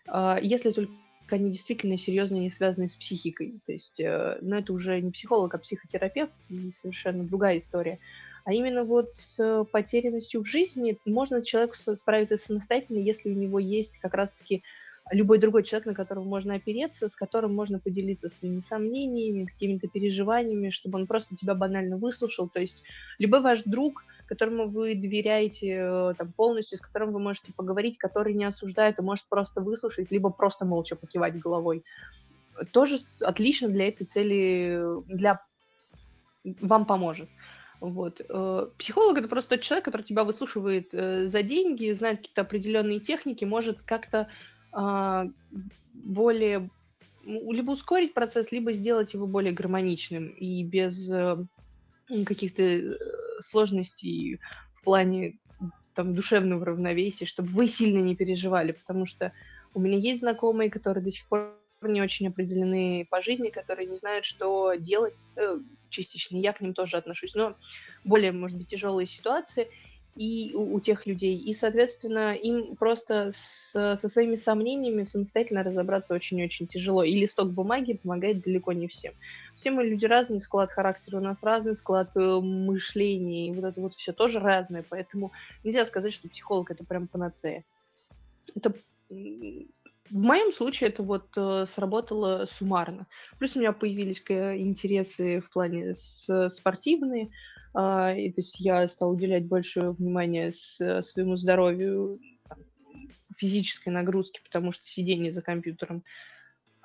А, если только они действительно серьезные, не связаны с психикой. То есть, ну, это уже не психолог, а психотерапевт, и совершенно другая история. А именно вот с потерянностью в жизни можно человеку справиться самостоятельно, если у него есть как раз-таки любой другой человек, на которого можно опереться, с которым можно поделиться своими сомнениями, какими-то переживаниями, чтобы он просто тебя банально выслушал. То есть любой ваш друг, которому вы доверяете э, там, полностью, с которым вы можете поговорить, который не осуждает и может просто выслушать, либо просто молча покивать головой, тоже отлично для этой цели, для вам поможет. Вот. Э, психолог это просто тот человек, который тебя выслушивает э, за деньги, знает какие-то определенные техники, может как-то а, более либо ускорить процесс, либо сделать его более гармоничным и без э, каких-то э, сложностей в плане там душевного равновесия, чтобы вы сильно не переживали, потому что у меня есть знакомые, которые до сих пор не очень определены по жизни, которые не знают, что делать. Э, частично я к ним тоже отношусь, но более, может быть, тяжелые ситуации и у, у тех людей. И, соответственно, им просто с, со своими сомнениями самостоятельно разобраться очень-очень тяжело. И листок бумаги помогает далеко не всем. Все мы люди разные, склад характера у нас разный, склад э, мышления, и вот это вот все тоже разное. Поэтому нельзя сказать, что психолог это прям панацея. Это в моем случае это вот э, сработало суммарно. Плюс у меня появились интересы в плане спортивные, а, и то есть я стала уделять больше внимания с, э, своему здоровью, физической нагрузке, потому что сидение за компьютером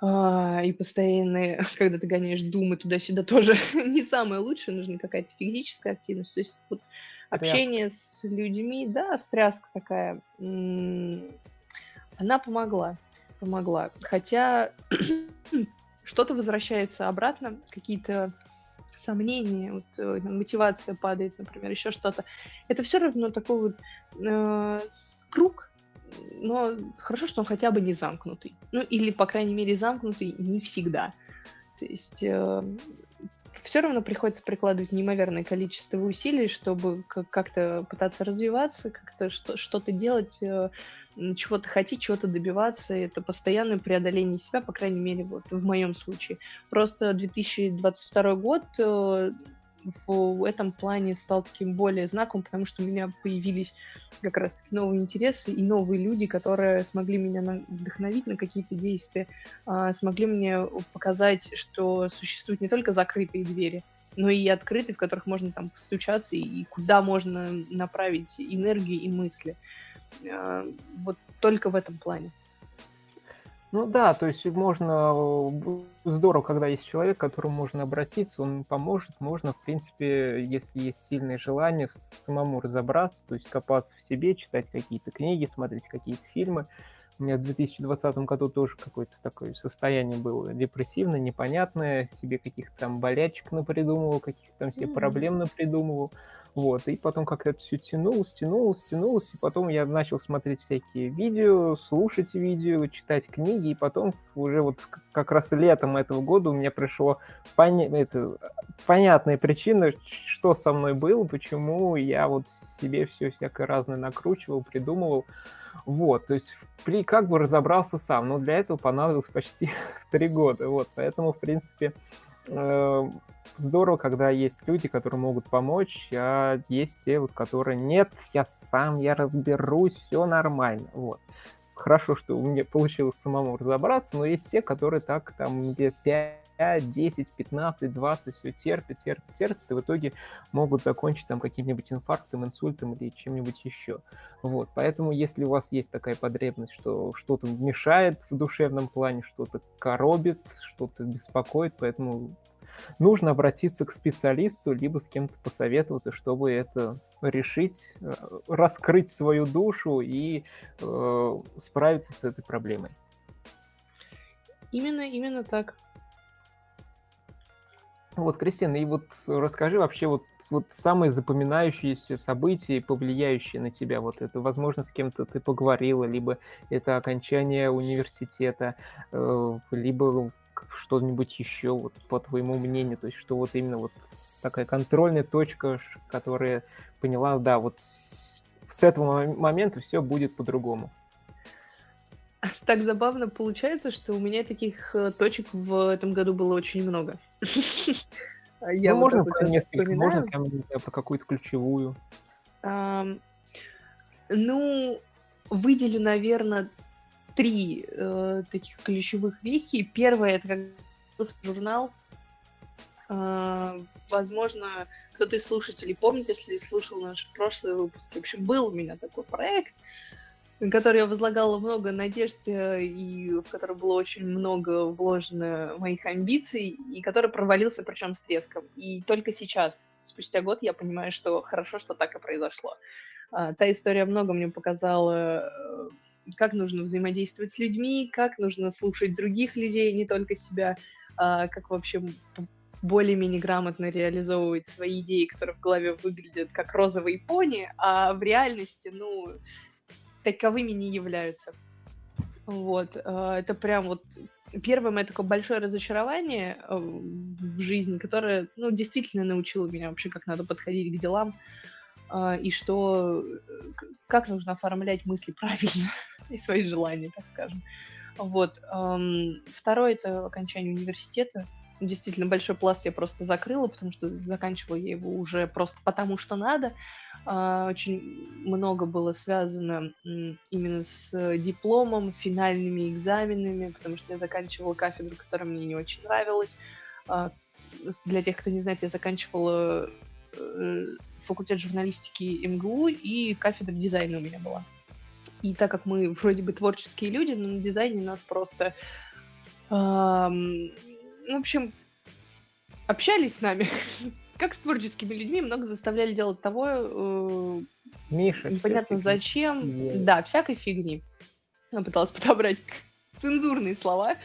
а, и постоянные, когда ты гоняешь думы туда-сюда, тоже не самое лучшее, нужна какая-то физическая активность. То есть вот общение с людьми, да, встряска такая, она помогла, помогла. Хотя что-то возвращается обратно, какие-то сомнения, вот, э, мотивация падает, например, еще что-то. Это все равно такой вот э, круг, но хорошо, что он хотя бы не замкнутый. Ну, или, по крайней мере, замкнутый не всегда. То есть э, все равно приходится прикладывать неимоверное количество усилий, чтобы как-то пытаться развиваться, как-то что-то делать, э, чего-то хотеть, чего-то добиваться. Это постоянное преодоление себя, по крайней мере, вот в моем случае. Просто 2022 год э, в этом плане стал таким более знаковым, потому что у меня появились как раз-таки новые интересы и новые люди, которые смогли меня вдохновить на какие-то действия, а, смогли мне показать, что существуют не только закрытые двери, но и открытые, в которых можно там постучаться и куда можно направить энергию и мысли. А, вот только в этом плане. Ну да, то есть можно здорово, когда есть человек, к которому можно обратиться, он поможет, можно, в принципе, если есть сильное желание, самому разобраться, то есть копаться в себе, читать какие-то книги, смотреть какие-то фильмы. У меня в 2020 году тоже какое-то такое состояние было депрессивное, непонятное, себе каких-то там болячек напридумывал, каких-то там себе mm-hmm. проблем напридумывал. Вот, и потом как это все тянулось, тянулось, тянулось, и потом я начал смотреть всякие видео, слушать видео, читать книги, и потом уже вот как раз летом этого года у меня пришло поня... это, понятная причина, что со мной было, почему я вот себе все всякое разное накручивал, придумывал. Вот, то есть при, как бы разобрался сам, но для этого понадобилось почти три года. Вот, поэтому, в принципе, здорово, когда есть люди, которые могут помочь, а есть те, вот, которые нет, я сам, я разберусь, все нормально. Вот. Хорошо, что у меня получилось самому разобраться, но есть те, которые так там где 5, 10, 15, 20 все терпят, терпят, терпят, и в итоге могут закончить там каким-нибудь инфарктом, инсультом или чем-нибудь еще. Вот, поэтому если у вас есть такая потребность, что что-то мешает в душевном плане, что-то коробит, что-то беспокоит, поэтому нужно обратиться к специалисту, либо с кем-то посоветоваться, чтобы это решить, э, раскрыть свою душу и э, справиться с этой проблемой. Именно, именно так. Вот, Кристина, и вот расскажи вообще вот вот самые запоминающиеся события, повлияющие на тебя, вот это, возможно, с кем-то ты поговорила, либо это окончание университета, э, либо что-нибудь еще, вот, по твоему мнению, то есть что вот именно вот такая контрольная точка, которая поняла, да, вот с этого момента все будет по-другому. Так забавно получается, что у меня таких э, точек в этом году было очень много. А я ну, можно про несколько, можно прямо про какую-то ключевую. Ну, выделю, наверное, три э, таких ключевых вехи. Первое это как журнал. Э, возможно, кто-то из слушателей помнит, если слушал наши прошлые выпуски. В общем, был у меня такой проект, на который я возлагала много надежд э, и в который было очень много вложено моих амбиций, и который провалился, причем с треском. И только сейчас, спустя год, я понимаю, что хорошо, что так и произошло. А, та история много мне показала, э, как нужно взаимодействовать с людьми, как нужно слушать других людей, не только себя, а, как вообще более-менее грамотно реализовывать свои идеи, которые в голове выглядят как розовые пони, а в реальности, ну, таковыми не являются. Вот, а, это прям вот первое мое такое большое разочарование э, в жизни, которое, ну, действительно научило меня вообще, как надо подходить к делам, а, и что, как нужно оформлять мысли правильно и свои желания, так скажем. Вот. Второе — это окончание университета. Действительно, большой пласт я просто закрыла, потому что заканчивала я его уже просто потому, что надо. А, очень много было связано именно с дипломом, финальными экзаменами, потому что я заканчивала кафедру, которая мне не очень нравилась. А, для тех, кто не знает, я заканчивала э, факультет журналистики МГУ, и кафедра дизайна у меня была. И так как мы вроде бы творческие люди, но на дизайне нас просто... Эм, в общем, общались с нами, как с творческими людьми, много заставляли делать того, э, Миша, непонятно зачем. Yeah. Да, всякой фигни. Я пыталась подобрать цензурные слова,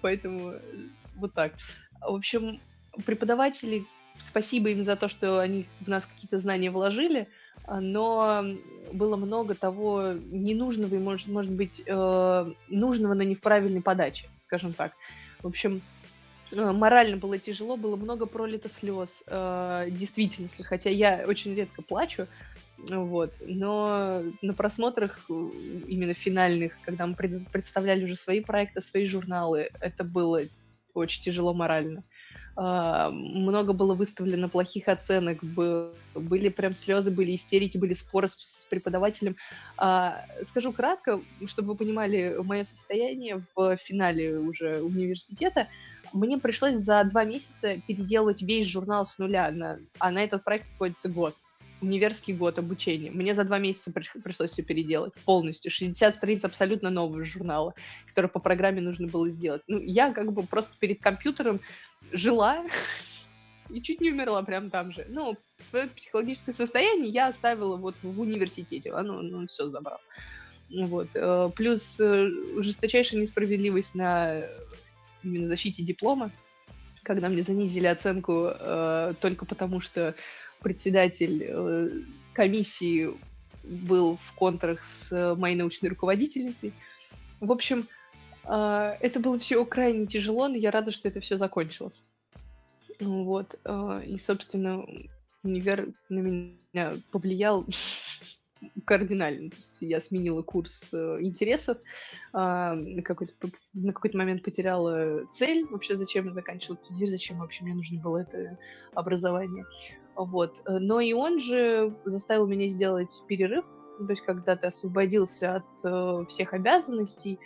поэтому вот так. В общем, преподаватели спасибо им за то, что они в нас какие-то знания вложили, но было много того ненужного и, может, может быть, э, нужного, но не в правильной подаче, скажем так. В общем, морально было тяжело, было много пролито слез, э, действительно, хотя я очень редко плачу, вот, но на просмотрах именно финальных, когда мы представляли уже свои проекты, свои журналы, это было очень тяжело морально. Много было выставлено плохих оценок, были прям слезы, были истерики, были споры с преподавателем. А, скажу кратко, чтобы вы понимали мое состояние в финале уже университета. Мне пришлось за два месяца переделать весь журнал с нуля, а на этот проект отводится год универский год обучения. Мне за два месяца пришлось все переделать полностью. 60 страниц абсолютно нового журнала, который по программе нужно было сделать. Ну, я как бы просто перед компьютером жила и чуть не умерла прям там же. Ну, свое психологическое состояние я оставила вот в университете. Оно, ну, все забрал. Вот. Э, плюс э, жесточайшая несправедливость на именно защите диплома, когда мне занизили оценку э, только потому, что председатель э, комиссии был в контрах с моей научной руководительницей. В общем, э, это было все крайне тяжело, но я рада, что это все закончилось. Вот. Э, и, собственно, универ на меня повлиял кардинально. То есть я сменила курс интересов, на какой-то, на какой-то момент потеряла цель, вообще зачем я заканчивала зачем вообще мне нужно было это образование. Вот. Э, но и он же заставил меня сделать перерыв, то есть когда ты освободился от э, всех обязанностей,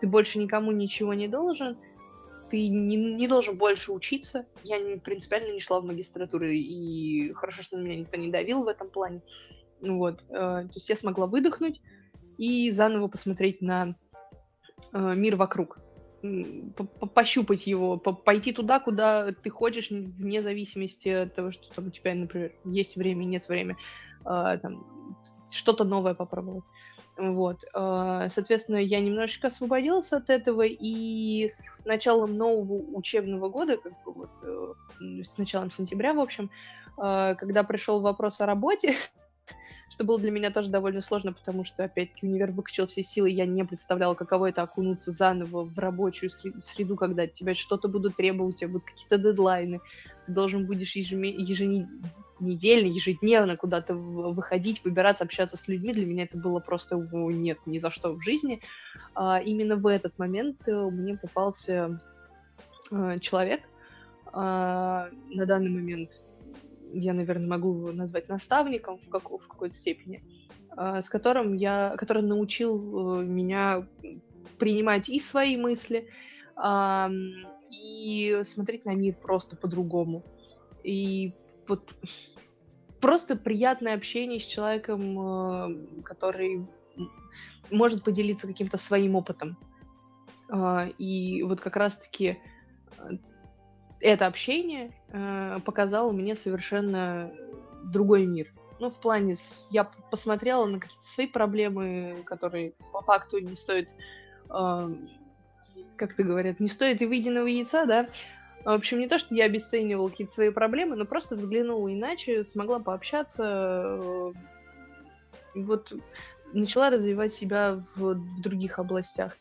ты больше никому ничего не должен, ты не, не должен больше учиться. Я принципиально не шла в магистратуру, и хорошо, что на меня никто не давил в этом плане. Вот. Э, то есть я смогла выдохнуть и заново посмотреть на э, мир вокруг пощупать его, пойти туда, куда ты хочешь, вне зависимости от того, что там у тебя, например, есть время, нет времени, а, что-то новое попробовать. Вот. А, соответственно, я немножечко освободилась от этого, и с началом нового учебного года, как бы вот, э, с началом сентября, в общем, а, когда пришел вопрос о работе, что было для меня тоже довольно сложно, потому что, опять-таки, универ выкачал все силы, я не представляла, каково это окунуться заново в рабочую среду, когда тебя что-то будут требовать, у тебя будут какие-то дедлайны, ты должен будешь еженедельно, ежедневно куда-то выходить, выбираться, общаться с людьми. Для меня это было просто нет, ни за что в жизни. А именно в этот момент э, мне попался э, человек, А, на данный момент я, наверное, могу его назвать наставником в, как, в какой-то степени, а, с которым я, который научил э, меня принимать и свои мысли, и смотреть на мир просто по-другому. И вот просто приятное общение с человеком, э, который может поделиться каким-то своим опытом. И вот как раз-таки э, это общение э, показало мне совершенно другой мир. Ну, в плане, я посмотрела на какие-то свои проблемы, которые по факту не стоят, э, как то говорят, не стоит и выеденного яйца, да. В общем, не то, что я обесценивала какие-то свои проблемы, но просто взглянула иначе, смогла пообщаться, э, вот начала развивать себя в, в других областях.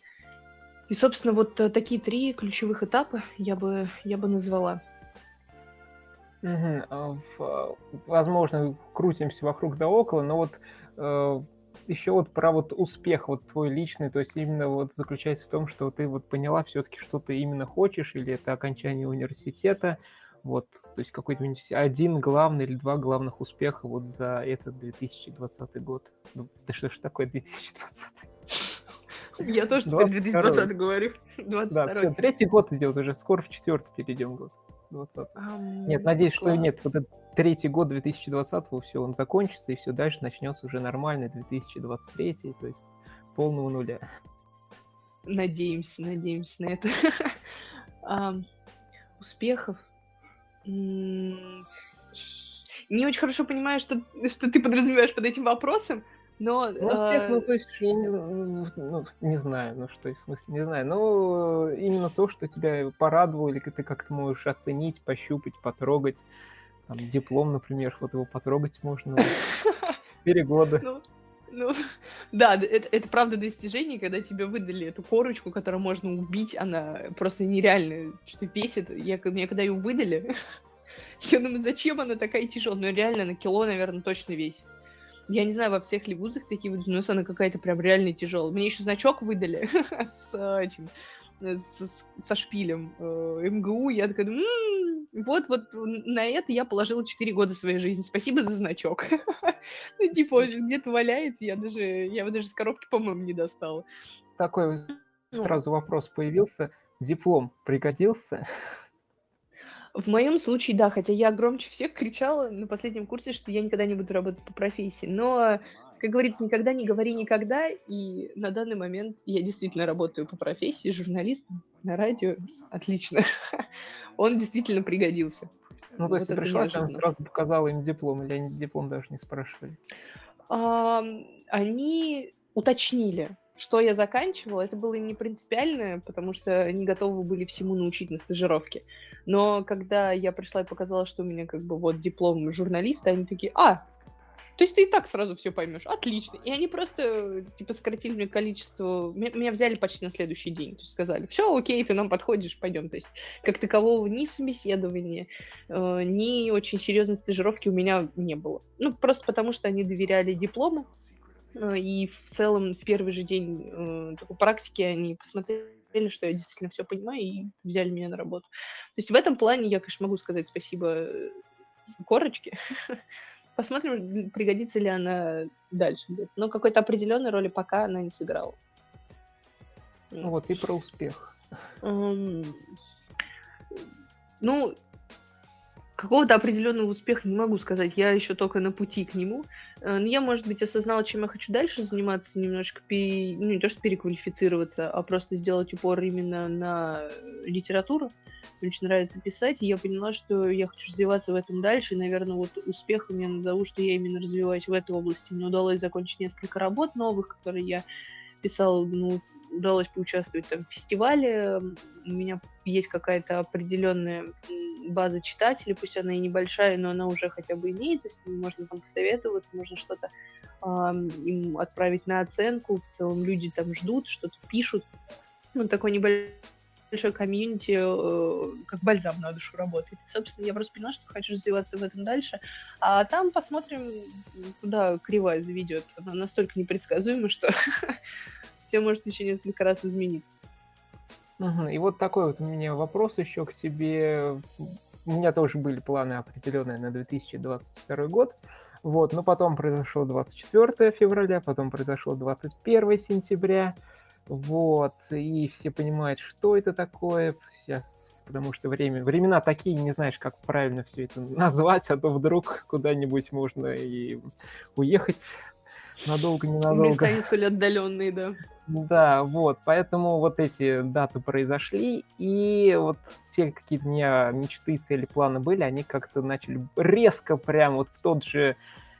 И, собственно, вот э, такие три ключевых этапа я бы, я бы назвала. Угу. Возможно, крутимся вокруг да около, но вот еще вот про вот успех вот твой личный, то есть именно вот заключается в том, что ты вот поняла все-таки, что ты именно хочешь, или это окончание университета, вот, то есть какой-то один главный или два главных успеха вот за этот 2020 год. Ну, да что ж такое 2020? Я тоже теперь 2020 говорю. 22 Да, все, третий год идет уже, скоро в четвертый перейдем год. 20 Нет, надеюсь, что нет, вот этот третий год 2020 все, он закончится, и все дальше начнется уже нормальный 2023, то есть полного нуля. Надеемся, надеемся на это. Успехов. Не очень хорошо понимаю, что, что ты подразумеваешь под этим вопросом, но... Ну, успех, ну, то есть, я не, ну, не знаю, ну, что в смысле, не знаю, но именно то, что тебя порадовало, или ты как-то можешь оценить, пощупать, потрогать, там, диплом, например, вот его потрогать можно, четыре года. Ну, ну, да, это, это правда достижение, когда тебе выдали эту корочку, которую можно убить, она просто нереально что-то бесит. Я, мне когда ее выдали, я думаю, зачем она такая тяжелая? Ну, реально, на кило, наверное, точно весит. Я не знаю, во всех ли вузах такие выдают, но она какая-то прям реально тяжелая. Мне еще значок выдали с этим, со шпилем э, МГУ. Я такая, вот, вот на это я положила 4 года своей жизни. Спасибо за значок. ну, типа, где-то валяется, я даже, я его даже с коробки, по-моему, не достала. Такой ну. сразу вопрос появился. Диплом пригодился? В моем случае, да, хотя я громче всех кричала на последнем курсе, что я никогда не буду работать по профессии. Но, как говорится, никогда не говори никогда. И на данный момент я действительно работаю по профессии, журналист на радио. Отлично. Он действительно пригодился. Ну, то есть вот ты пришла, там сразу показала им диплом, или они диплом даже не спрашивали? А, они уточнили, что я заканчивала, это было не принципиально, потому что они готовы были всему научить на стажировке. Но когда я пришла и показала, что у меня как бы вот диплом журналиста, они такие, а, то есть ты и так сразу все поймешь. Отлично. И они просто, типа, сократили мне количество... Меня взяли почти на следующий день. То есть сказали, все, окей, ты нам подходишь, пойдем. То есть как такового ни собеседования, э, ни очень серьезной стажировки у меня не было. Ну, просто потому что они доверяли диплому. Э, и в целом в первый же день э, такой практики они посмотрели, что я действительно все понимаю, и взяли меня на работу. То есть в этом плане я, конечно, могу сказать спасибо э, корочке. Посмотрим, пригодится ли она дальше. Но какой-то определенной роли пока она не сыграла. Ну вот, и про успех. Ну, какого-то определенного успеха не могу сказать, я еще только на пути к нему. Э, но я, может быть, осознала, чем я хочу дальше заниматься, немножко, пере... ну, не то что переквалифицироваться, а просто сделать упор именно на литературу. Мне очень нравится писать, и я поняла, что я хочу развиваться в этом дальше, и, наверное, вот успехом я назову, что я именно развиваюсь в этой области. Мне удалось закончить несколько работ новых, которые я писала, ну, удалось поучаствовать там в фестивале, у меня есть какая-то определенная база читателей, пусть она и небольшая, но она уже хотя бы имеется, с ними можно там посоветоваться, можно что-то э, им отправить на оценку, в целом люди там ждут, что-то пишут. Ну, такой небольшой комьюнити, э, как бальзам на душу работает. собственно, я просто поняла, что хочу развиваться в этом дальше. А там посмотрим, куда кривая заведет. Она настолько непредсказуема, что все может еще несколько раз измениться. Угу. И вот такой вот у меня вопрос еще к тебе. У меня тоже были планы определенные на 2022 год. Вот, но потом произошло 24 февраля, потом произошло 21 сентября. Вот, и все понимают, что это такое. Сейчас потому что время, времена такие, не знаешь, как правильно все это назвать, а то вдруг куда-нибудь можно и уехать надолго, ненадолго. Места не столь отдаленные, да. Да, вот, поэтому вот эти даты произошли, и вот те какие-то у меня мечты, цели, планы были, они как-то начали резко прям вот в тот же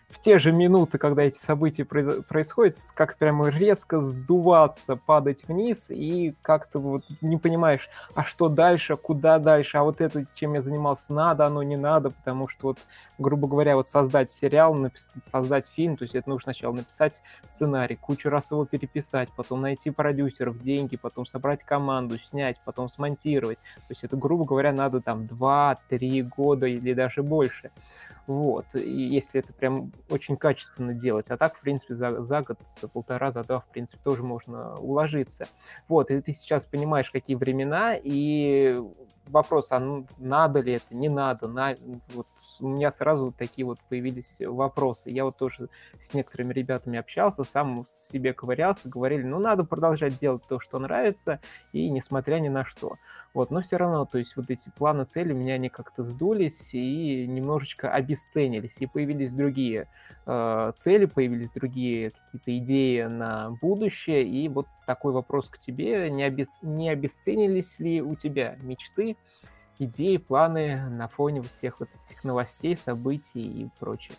в те же минуты, когда эти события происходят, как прямо резко сдуваться, падать вниз, и как-то вот не понимаешь, а что дальше, куда дальше, а вот это, чем я занимался, надо оно, не надо, потому что вот, грубо говоря, вот создать сериал, написать, создать фильм, то есть это нужно сначала написать сценарий, кучу раз его переписать, потом найти продюсеров, деньги, потом собрать команду, снять, потом смонтировать. То есть это, грубо говоря, надо там 2-3 года или даже больше. Вот, и если это прям очень качественно делать. А так, в принципе, за, за год, за полтора, за два, в принципе, тоже можно уложиться. Вот, и ты сейчас понимаешь, какие времена, и вопрос, а ну, надо ли это, не надо, на, вот у меня сразу такие вот появились вопросы. Я вот тоже с некоторыми ребятами общался, сам себе ковырялся, говорили, ну, надо продолжать делать то, что нравится, и несмотря ни на что. Вот, но все равно, то есть вот эти планы, цели у меня они как-то сдулись и немножечко обесценились, и появились другие э, цели, появились другие какие-то идеи на будущее, и вот такой вопрос к тебе, не, обес... не обесценились ли у тебя мечты, идеи, планы на фоне всех вот этих новостей, событий и прочее?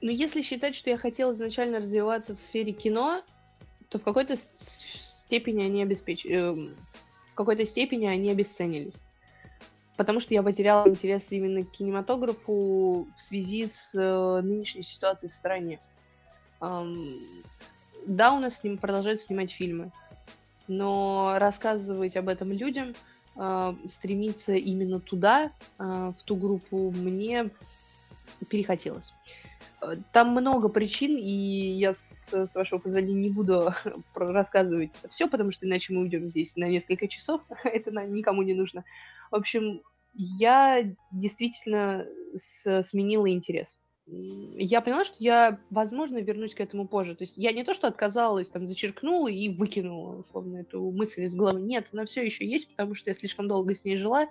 Ну, если считать, что я хотела изначально развиваться в сфере кино, то в какой-то степени они обеспеч... Э, в какой-то степени они обесценились. Потому что я потеряла интерес именно к кинематографу в связи с э, нынешней ситуацией в стране. Эм, да, у нас с ним продолжают снимать фильмы, но рассказывать об этом людям, стремиться именно туда, э, в ту группу, мне перехотелось. Э, там много причин, и я, с, с вашего позволения, не буду рассказывать все, потому что иначе мы уйдем здесь на несколько часов. это никому не нужно. В общем, я действительно сменила интерес. Я поняла, что я, возможно, вернусь к этому позже. То есть я не то, что отказалась, там, зачеркнула и выкинула, условно, эту мысль из головы. Нет, она все еще есть, потому что я слишком долго с ней жила,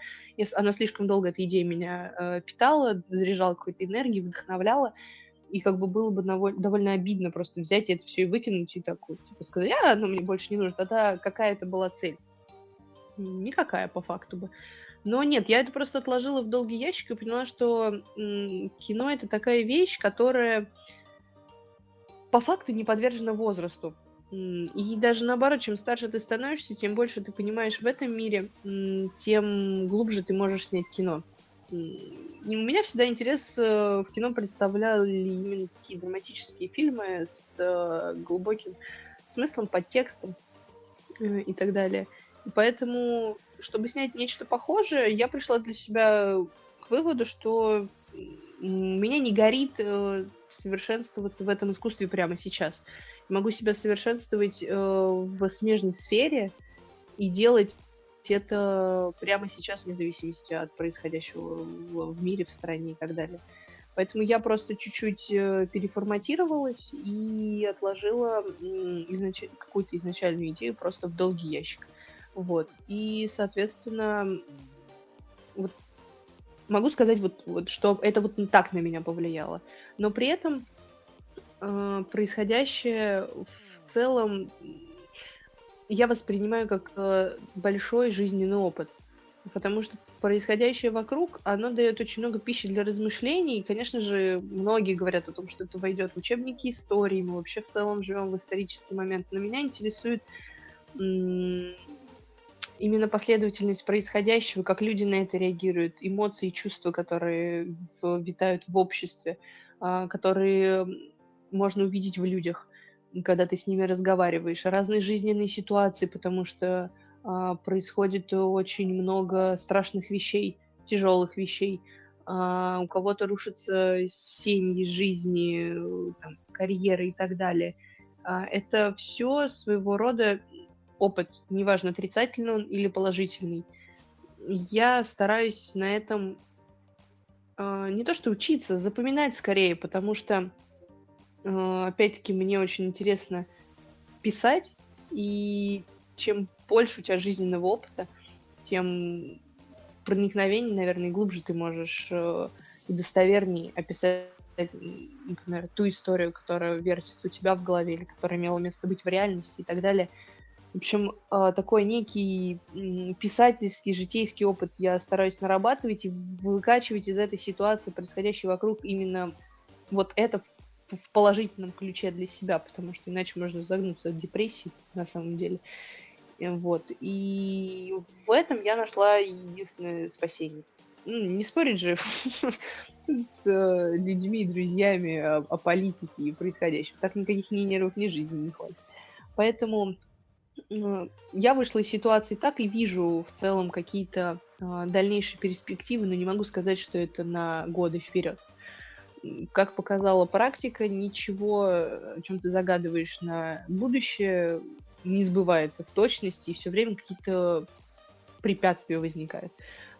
она слишком долго, эта идея меня э, питала, заряжала какой-то энергией, вдохновляла и как бы было бы довольно обидно просто взять и это все и выкинуть, и так вот, типа сказать, а, оно мне больше не нужно. Тогда какая это была цель? Никакая, по факту бы. Но нет, я это просто отложила в долгий ящик и поняла, что кино это такая вещь, которая по факту не подвержена возрасту. И даже наоборот, чем старше ты становишься, тем больше ты понимаешь в этом мире, тем глубже ты можешь снять кино. И у меня всегда интерес э, в кино представляли именно такие драматические фильмы с э, глубоким смыслом, подтекстом э, и так далее. Поэтому, чтобы снять нечто похожее, я пришла для себя к выводу, что меня не горит совершенствоваться в этом искусстве прямо сейчас. могу себя совершенствовать в смежной сфере и делать это прямо сейчас, вне зависимости от происходящего в, в мире, в стране и так далее. Поэтому я просто чуть-чуть э, переформатировалась и отложила изнач... какую-то изначальную идею просто в долгий ящик. Вот. И, соответственно, вот могу сказать, вот, вот, что это вот так на меня повлияло. Но при этом э, происходящее в целом я воспринимаю как э, большой жизненный опыт. Потому что происходящее вокруг, оно дает очень много пищи для размышлений. И, конечно же, многие говорят о том, что это войдет в учебники истории. Мы вообще в целом живем в исторический момент. Но меня интересует именно последовательность происходящего, как люди на это реагируют, эмоции и чувства, которые витают в обществе, а, которые можно увидеть в людях когда ты с ними разговариваешь, разные жизненные ситуации, потому что а, происходит очень много страшных вещей, тяжелых вещей. А, у кого-то рушатся семьи, жизни, там, карьеры и так далее. Это все своего рода опыт, неважно, отрицательный он или положительный, я стараюсь на этом э, не то что учиться, запоминать скорее, потому что, э, опять-таки, мне очень интересно писать, и чем больше у тебя жизненного опыта, тем проникновение, наверное, глубже ты можешь э, достовернее описать, например, ту историю, которая вертится у тебя в голове или которая имела место быть в реальности и так далее. В общем, э, такой некий писательский, житейский опыт я стараюсь нарабатывать и выкачивать из этой ситуации, происходящей вокруг, именно вот это в положительном ключе для себя, потому что иначе можно загнуться в депрессии на самом деле. Э, вот. И в этом я нашла единственное спасение. Ну, не спорить же с э, людьми, друзьями о, о политике и происходящем. Так никаких ни нервов, ни жизни не хватит. Поэтому я вышла из ситуации так и вижу в целом какие-то дальнейшие перспективы, но не могу сказать, что это на годы вперед. Как показала практика, ничего, о чем ты загадываешь на будущее, не сбывается в точности, и все время какие-то препятствия возникают.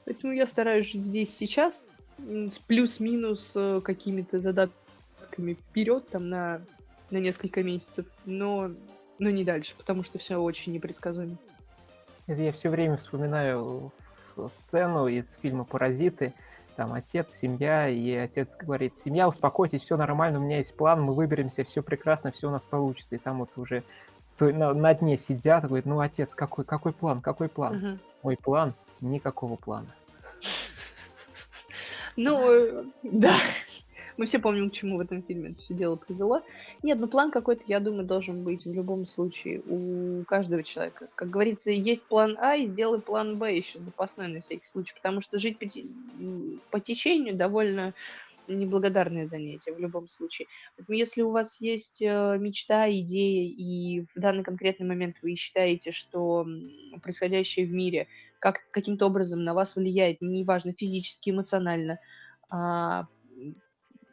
Поэтому я стараюсь жить здесь сейчас, с плюс-минус э, какими-то задатками вперед, там, на, на несколько месяцев, но, но не дальше, потому что все очень непредсказуемо. Я все время вспоминаю сцену из фильма «Паразиты», там отец, семья, и отец говорит, семья, успокойтесь, все нормально, у меня есть план, мы выберемся, все прекрасно, все у нас получится. И там вот уже на, на дне сидят и говорят, ну, отец, какой, какой план, какой план? Угу. Мой план, никакого плана. Ну, да. Мы все помним, к чему в этом фильме это все дело привело. Нет, ну план какой-то, я думаю, должен быть в любом случае у каждого человека. Как говорится, есть план А, и сделай план Б еще запасной на всякий случай, потому что жить по, по течению довольно неблагодарное занятие в любом случае. Поэтому если у вас есть э, мечта, идея, и в данный конкретный момент вы считаете, что происходящее в мире как, каким-то образом на вас влияет, неважно, физически, эмоционально, а,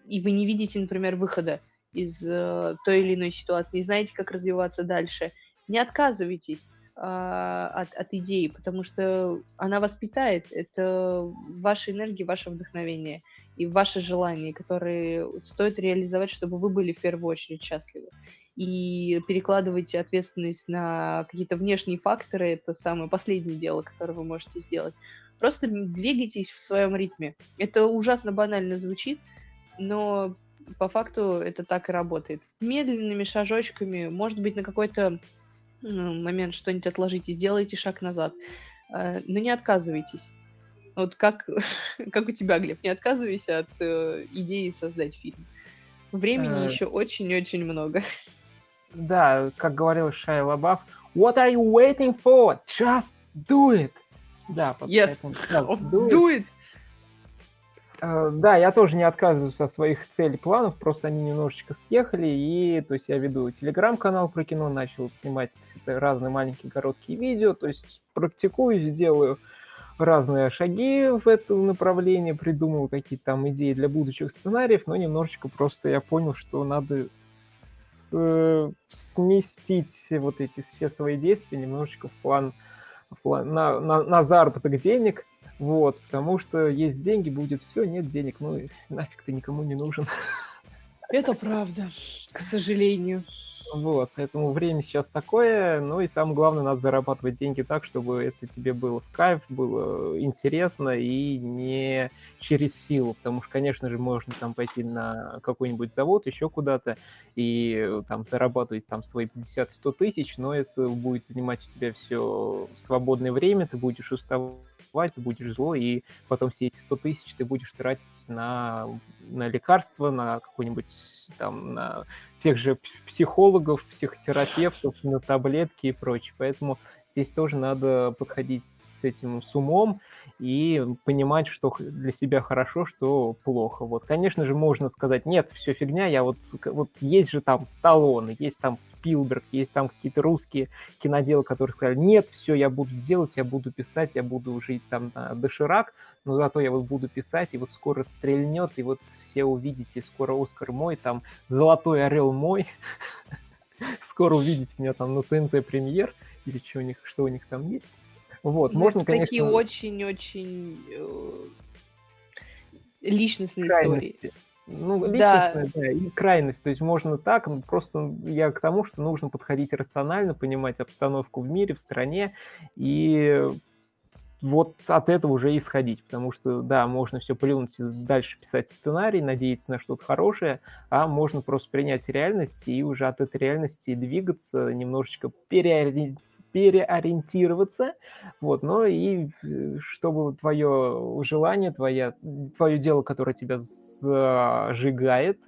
и вы не видите, например, выхода из э, той или иной ситуации, не знаете, как развиваться дальше, не отказывайтесь а, от, от идеи, потому что она вас питает, это ваша энергия, ваше вдохновение – и ваши желания, которые стоит реализовать, чтобы вы были в первую очередь счастливы. И перекладывайте ответственность на какие-то внешние факторы, это самое последнее дело, которое вы можете сделать. Просто двигайтесь в своем ритме. Это ужасно банально звучит, но по факту это так и работает. Медленными шажочками, может быть, на какой-то ну, момент что-нибудь отложите, сделайте шаг назад. Э, но не отказывайтесь. Вот как, как у тебя, Глеб, не отказывайся от э, идеи создать фильм. Времени э... еще очень-очень много. Да, как говорил Шай Лабаф, What are you waiting for? Just do it! Да, yes. поэтому, do, do it! Uh, да, я тоже не отказываюсь от своих целей, планов, просто они немножечко съехали, и, то есть, я веду телеграм-канал про кино, начал снимать разные маленькие короткие видео, то есть, практикуюсь, делаю разные шаги в этом направлении, придумал какие-то там идеи для будущих сценариев, но немножечко просто я понял, что надо с, сместить вот эти все свои действия немножечко в план, в план на, на, на заработок денег, вот, потому что есть деньги, будет все, нет денег, ну нафиг ты никому не нужен. Это правда, к сожалению. Вот, поэтому время сейчас такое, ну и самое главное, надо зарабатывать деньги так, чтобы это тебе было в кайф, было интересно и не через силу, потому что, конечно же, можно там пойти на какой-нибудь завод, еще куда-то, и там зарабатывать там свои 50-100 тысяч, но это будет занимать у тебя все свободное время, ты будешь уставать, ты будешь злой, и потом все эти 100 тысяч ты будешь тратить на, на лекарства, на какой-нибудь там на тех же психологов, психотерапевтов, на таблетки и прочее. Поэтому здесь тоже надо подходить с этим с умом и понимать, что для себя хорошо, что плохо. Вот, конечно же, можно сказать, нет, все фигня, я вот, вот есть же там Сталлоне, есть там Спилберг, есть там какие-то русские киноделы, которые сказали, нет, все, я буду делать, я буду писать, я буду жить там на доширак, но зато я вот буду писать, и вот скоро стрельнет, и вот все увидите, скоро Оскар мой, там Золотой Орел мой, скоро увидите меня там на ТНТ премьер, или что у них, что у них там есть. Вот, ну, можно, конечно... такие очень-очень э, личностные крайности. истории. Ну, личностная, да. да, и крайность. То есть можно так, просто я к тому, что нужно подходить рационально, понимать обстановку в мире, в стране, и вот от этого уже исходить, потому что, да, можно все плюнуть и дальше писать сценарий, надеяться на что-то хорошее, а можно просто принять реальность и уже от этой реальности двигаться, немножечко переори... переориентироваться, вот, но и чтобы твое желание, твое, твое дело, которое тебя зажигает,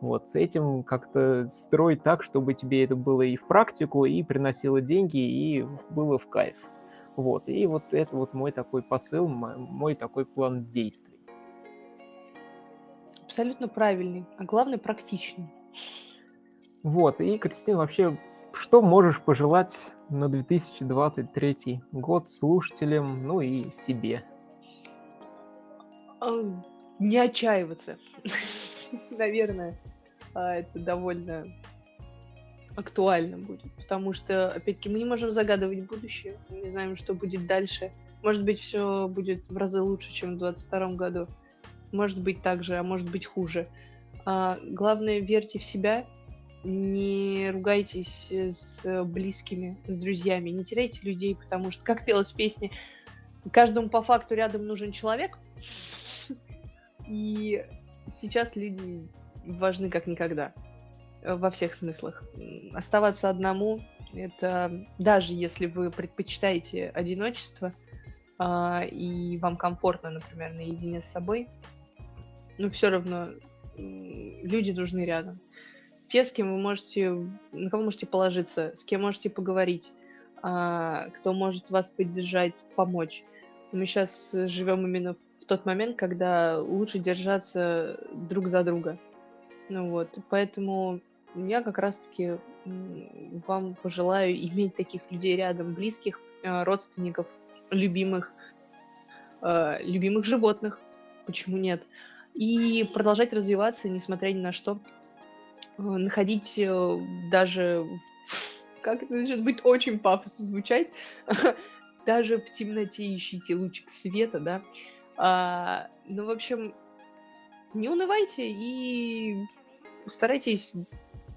вот, с этим как-то строить так, чтобы тебе это было и в практику, и приносило деньги, и было в кайф. Вот, и вот это вот мой такой посыл, мой такой план действий. Абсолютно правильный, а главное практичный. Вот, и, Кристина, вообще, что можешь пожелать на 2023 год слушателям, ну и себе? Не отчаиваться. Наверное, а, это довольно актуально будет. Потому что, опять-таки, мы не можем загадывать будущее. Мы не знаем, что будет дальше. Может быть, все будет в разы лучше, чем в 2022 году. Может быть так же, а может быть хуже. А, главное, верьте в себя, не ругайтесь с близкими, с друзьями, не теряйте людей, потому что, как пелось в песне, каждому по факту рядом нужен человек. И сейчас люди важны как никогда во всех смыслах. Оставаться одному, это даже если вы предпочитаете одиночество, а, и вам комфортно, например, наедине с собой, но все равно люди нужны рядом. Те, с кем вы можете, на кого можете положиться, с кем можете поговорить, а, кто может вас поддержать, помочь. Мы сейчас живем именно в тот момент, когда лучше держаться друг за друга. Ну вот, поэтому я как раз-таки вам пожелаю иметь таких людей рядом, близких, э, родственников, любимых, э, любимых животных, почему нет, и продолжать развиваться, несмотря ни на что, находить даже, как это сейчас будет очень пафосно звучать, даже в темноте ищите лучик света, да. А, ну, в общем, не унывайте и старайтесь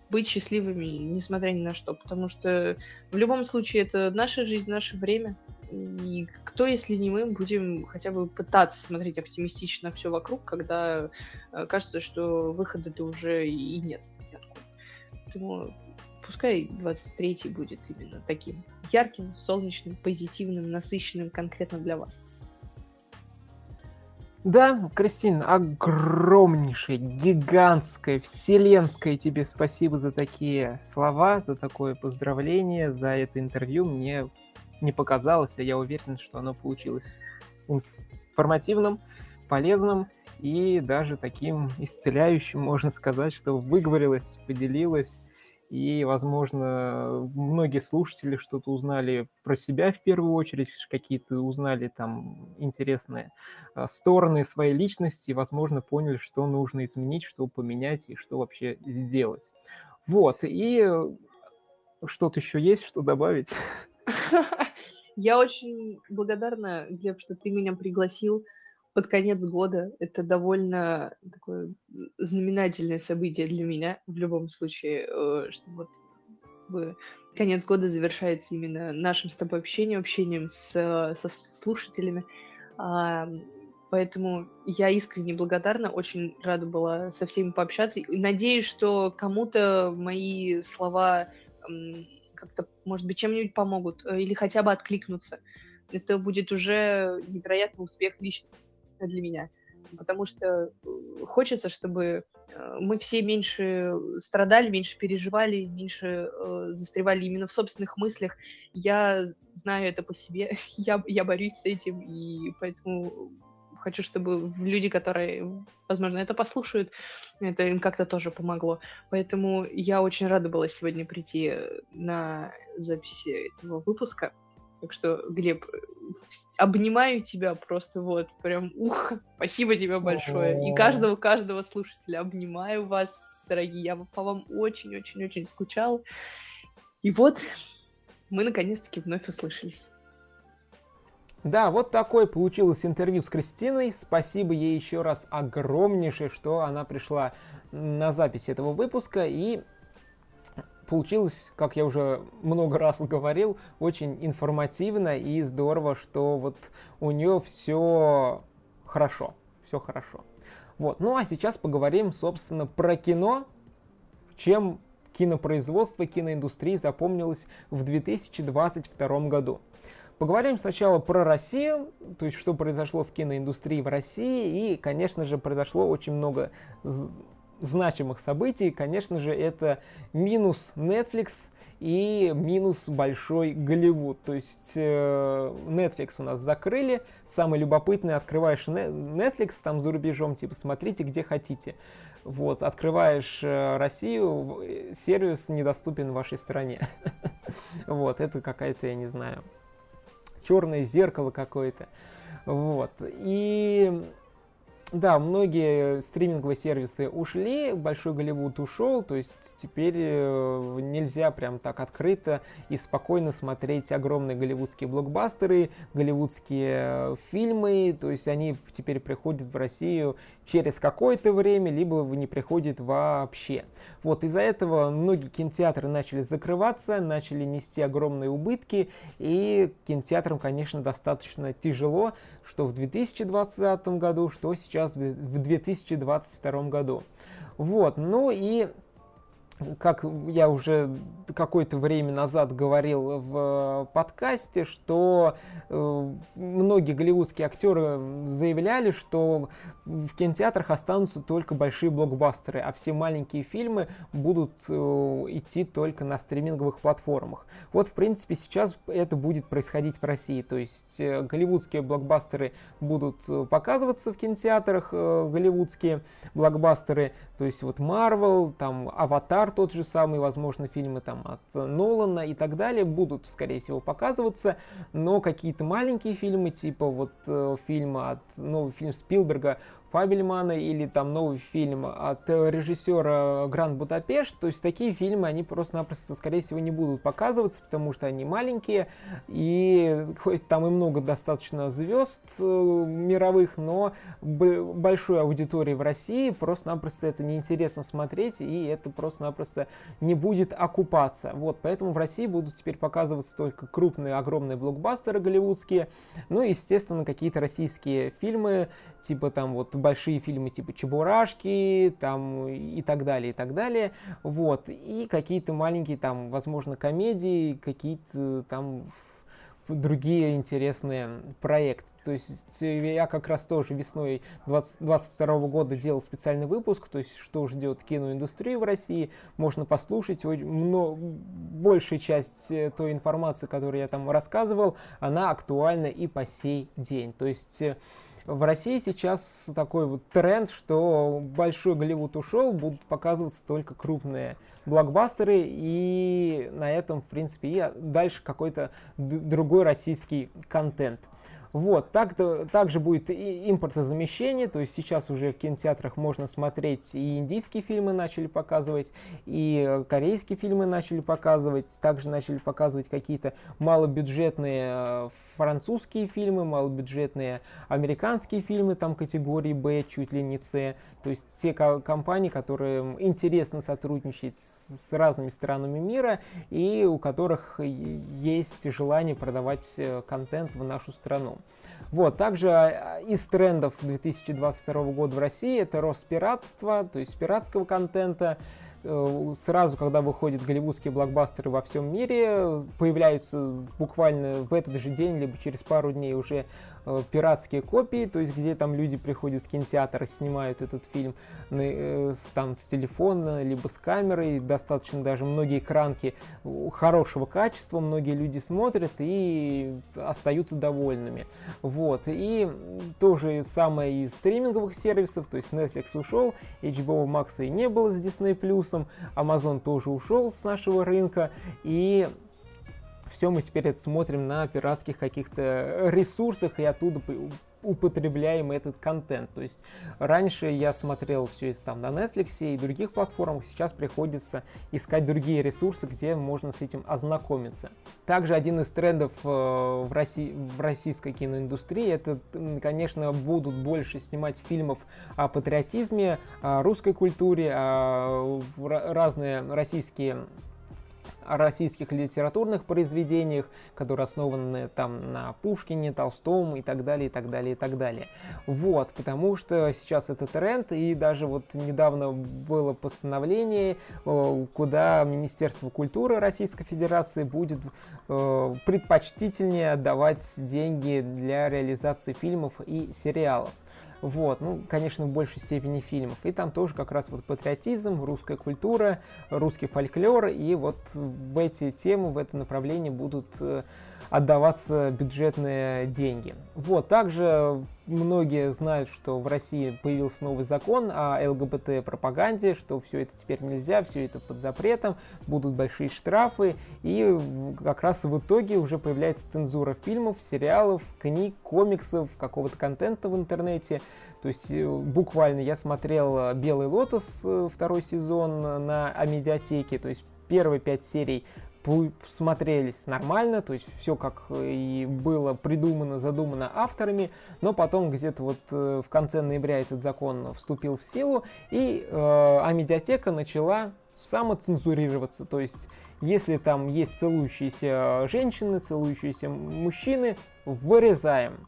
быть счастливыми, несмотря ни на что, потому что в любом случае это наша жизнь, наше время, и кто, если не мы, будем хотя бы пытаться смотреть оптимистично все вокруг, когда э, кажется, что выхода-то уже и нет. Поэтому пускай 23-й будет именно таким ярким, солнечным, позитивным, насыщенным конкретно для вас. Да, Кристин, огромнейшее, гигантское, вселенское тебе спасибо за такие слова, за такое поздравление, за это интервью. Мне не показалось, а я уверен, что оно получилось информативным, полезным и даже таким исцеляющим, можно сказать, что выговорилась, поделилась и, возможно, многие слушатели что-то узнали про себя в первую очередь, какие-то узнали там интересные а, стороны своей личности, и, возможно, поняли, что нужно изменить, что поменять и что вообще сделать. Вот, и что-то еще есть, что добавить? Я очень благодарна, Глеб, что ты меня пригласил под конец года. Это довольно такое знаменательное событие для меня в любом случае, э, что вот конец года завершается именно нашим с тобой общением, общением с, со слушателями. А, поэтому я искренне благодарна, очень рада была со всеми пообщаться. И надеюсь, что кому-то мои слова как-то, может быть, чем-нибудь помогут э, или хотя бы откликнутся. Это будет уже невероятный успех лично для меня. Потому что э, хочется, чтобы э, мы все меньше страдали, меньше переживали, меньше э, застревали именно в собственных мыслях. Я знаю это по себе, я, я борюсь с этим, и поэтому хочу, чтобы люди, которые, возможно, это послушают, это им как-то тоже помогло. Поэтому я очень рада была сегодня прийти на запись этого выпуска. Так что, Глеб, обнимаю тебя просто вот, прям, ух, спасибо тебе большое. И каждого, каждого слушателя обнимаю вас, дорогие. Я по вам очень-очень-очень скучал. И вот мы наконец-таки вновь услышались. Да, вот такое получилось интервью с Кристиной. Спасибо ей еще раз огромнейшее, что она пришла на запись этого выпуска. И получилось, как я уже много раз говорил, очень информативно и здорово, что вот у нее все хорошо. Все хорошо. Вот. Ну а сейчас поговорим, собственно, про кино, чем кинопроизводство, киноиндустрии запомнилось в 2022 году. Поговорим сначала про Россию, то есть что произошло в киноиндустрии в России, и, конечно же, произошло очень много значимых событий. Конечно же, это минус Netflix и минус большой Голливуд. То есть э, Netflix у нас закрыли. Самое любопытное, открываешь Netflix там за рубежом, типа смотрите где хотите. Вот, открываешь э, Россию, сервис недоступен в вашей стране. Вот, это какая-то, я не знаю, черное зеркало какое-то. Вот. И да, многие стриминговые сервисы ушли, Большой Голливуд ушел, то есть теперь э, нельзя прям так открыто и спокойно смотреть огромные голливудские блокбастеры, голливудские э, фильмы, то есть они теперь приходят в Россию через какое-то время, либо не приходят вообще. Вот из-за этого многие кинотеатры начали закрываться, начали нести огромные убытки, и кинотеатрам, конечно, достаточно тяжело, что в 2020 году, что сейчас в 2022 году. Вот, ну и как я уже какое-то время назад говорил в подкасте, что э, многие голливудские актеры заявляли, что в кинотеатрах останутся только большие блокбастеры, а все маленькие фильмы будут э, идти только на стриминговых платформах. Вот, в принципе, сейчас это будет происходить в России. То есть э, голливудские блокбастеры будут э, показываться в кинотеатрах, э, голливудские блокбастеры, то есть вот Marvel, там Аватар, Аватар тот же самый, возможно, фильмы там от Нолана и так далее будут, скорее всего, показываться, но какие-то маленькие фильмы, типа вот э, фильма от, новый фильм Спилберга Фабельмана или там новый фильм от режиссера Гранд Будапешт, то есть такие фильмы, они просто-напросто, скорее всего, не будут показываться, потому что они маленькие, и хоть там и много достаточно звезд э, мировых, но большой аудитории в России просто-напросто это неинтересно смотреть, и это просто-напросто не будет окупаться. Вот, поэтому в России будут теперь показываться только крупные, огромные блокбастеры голливудские, ну и, естественно, какие-то российские фильмы, типа там вот большие фильмы типа Чебурашки, там и так далее, и так далее, вот, и какие-то маленькие там, возможно, комедии, какие-то там другие интересные проекты. То есть я как раз тоже весной 2022 года делал специальный выпуск, то есть что ждет киноиндустрию в России. Можно послушать. Но большая часть э, той информации, которую я там рассказывал, она актуальна и по сей день. То есть э, в России сейчас такой вот тренд, что большой Голливуд ушел, будут показываться только крупные блокбастеры, и на этом, в принципе, и дальше какой-то другой российский контент. Вот, так, также будет и импортозамещение, то есть сейчас уже в кинотеатрах можно смотреть и индийские фильмы начали показывать, и корейские фильмы начали показывать, также начали показывать какие-то малобюджетные э, французские фильмы, малобюджетные американские фильмы, там категории Б, чуть ли не С, то есть те компании, которые интересно сотрудничать с разными странами мира и у которых есть желание продавать э, контент в нашу страну. Вот, также а, из трендов 2022 года в России это рост пиратства, то есть пиратского контента, сразу, когда выходят голливудские блокбастеры во всем мире, появляются буквально в этот же день, либо через пару дней уже э, пиратские копии, то есть где там люди приходят в кинотеатр и снимают этот фильм э, там с телефона, либо с камерой, достаточно даже многие экранки хорошего качества, многие люди смотрят и остаются довольными. Вот, и то же самое из стриминговых сервисов, то есть Netflix ушел, HBO Max и не было с Disney+, Amazon тоже ушел с нашего рынка, и все мы теперь это смотрим на пиратских каких-то ресурсах и оттуда употребляем этот контент. То есть раньше я смотрел все это там на Netflix и других платформах, сейчас приходится искать другие ресурсы, где можно с этим ознакомиться. Также один из трендов э, в, России, в российской киноиндустрии, это, конечно, будут больше снимать фильмов о патриотизме, о русской культуре, о разные российские российских литературных произведениях, которые основаны там на Пушкине, Толстом и так далее, и так далее, и так далее. Вот, потому что сейчас это тренд, и даже вот недавно было постановление, э, куда Министерство культуры Российской Федерации будет э, предпочтительнее отдавать деньги для реализации фильмов и сериалов. Вот, ну, конечно, в большей степени фильмов. И там тоже как раз вот патриотизм, русская культура, русский фольклор, и вот в эти темы, в это направление будут э, отдаваться бюджетные деньги. Вот, также многие знают, что в России появился новый закон о ЛГБТ-пропаганде, что все это теперь нельзя, все это под запретом, будут большие штрафы, и как раз в итоге уже появляется цензура фильмов, сериалов, книг, комиксов, какого-то контента в интернете. То есть э, буквально я смотрел «Белый лотос» э, второй сезон на Амедиатеке, то есть первые пять серий смотрелись нормально, то есть все как и было придумано, задумано авторами, но потом где-то вот э, в конце ноября этот закон вступил в силу, и э, Амедиатека начала самоцензурироваться, то есть если там есть целующиеся женщины, целующиеся мужчины, вырезаем.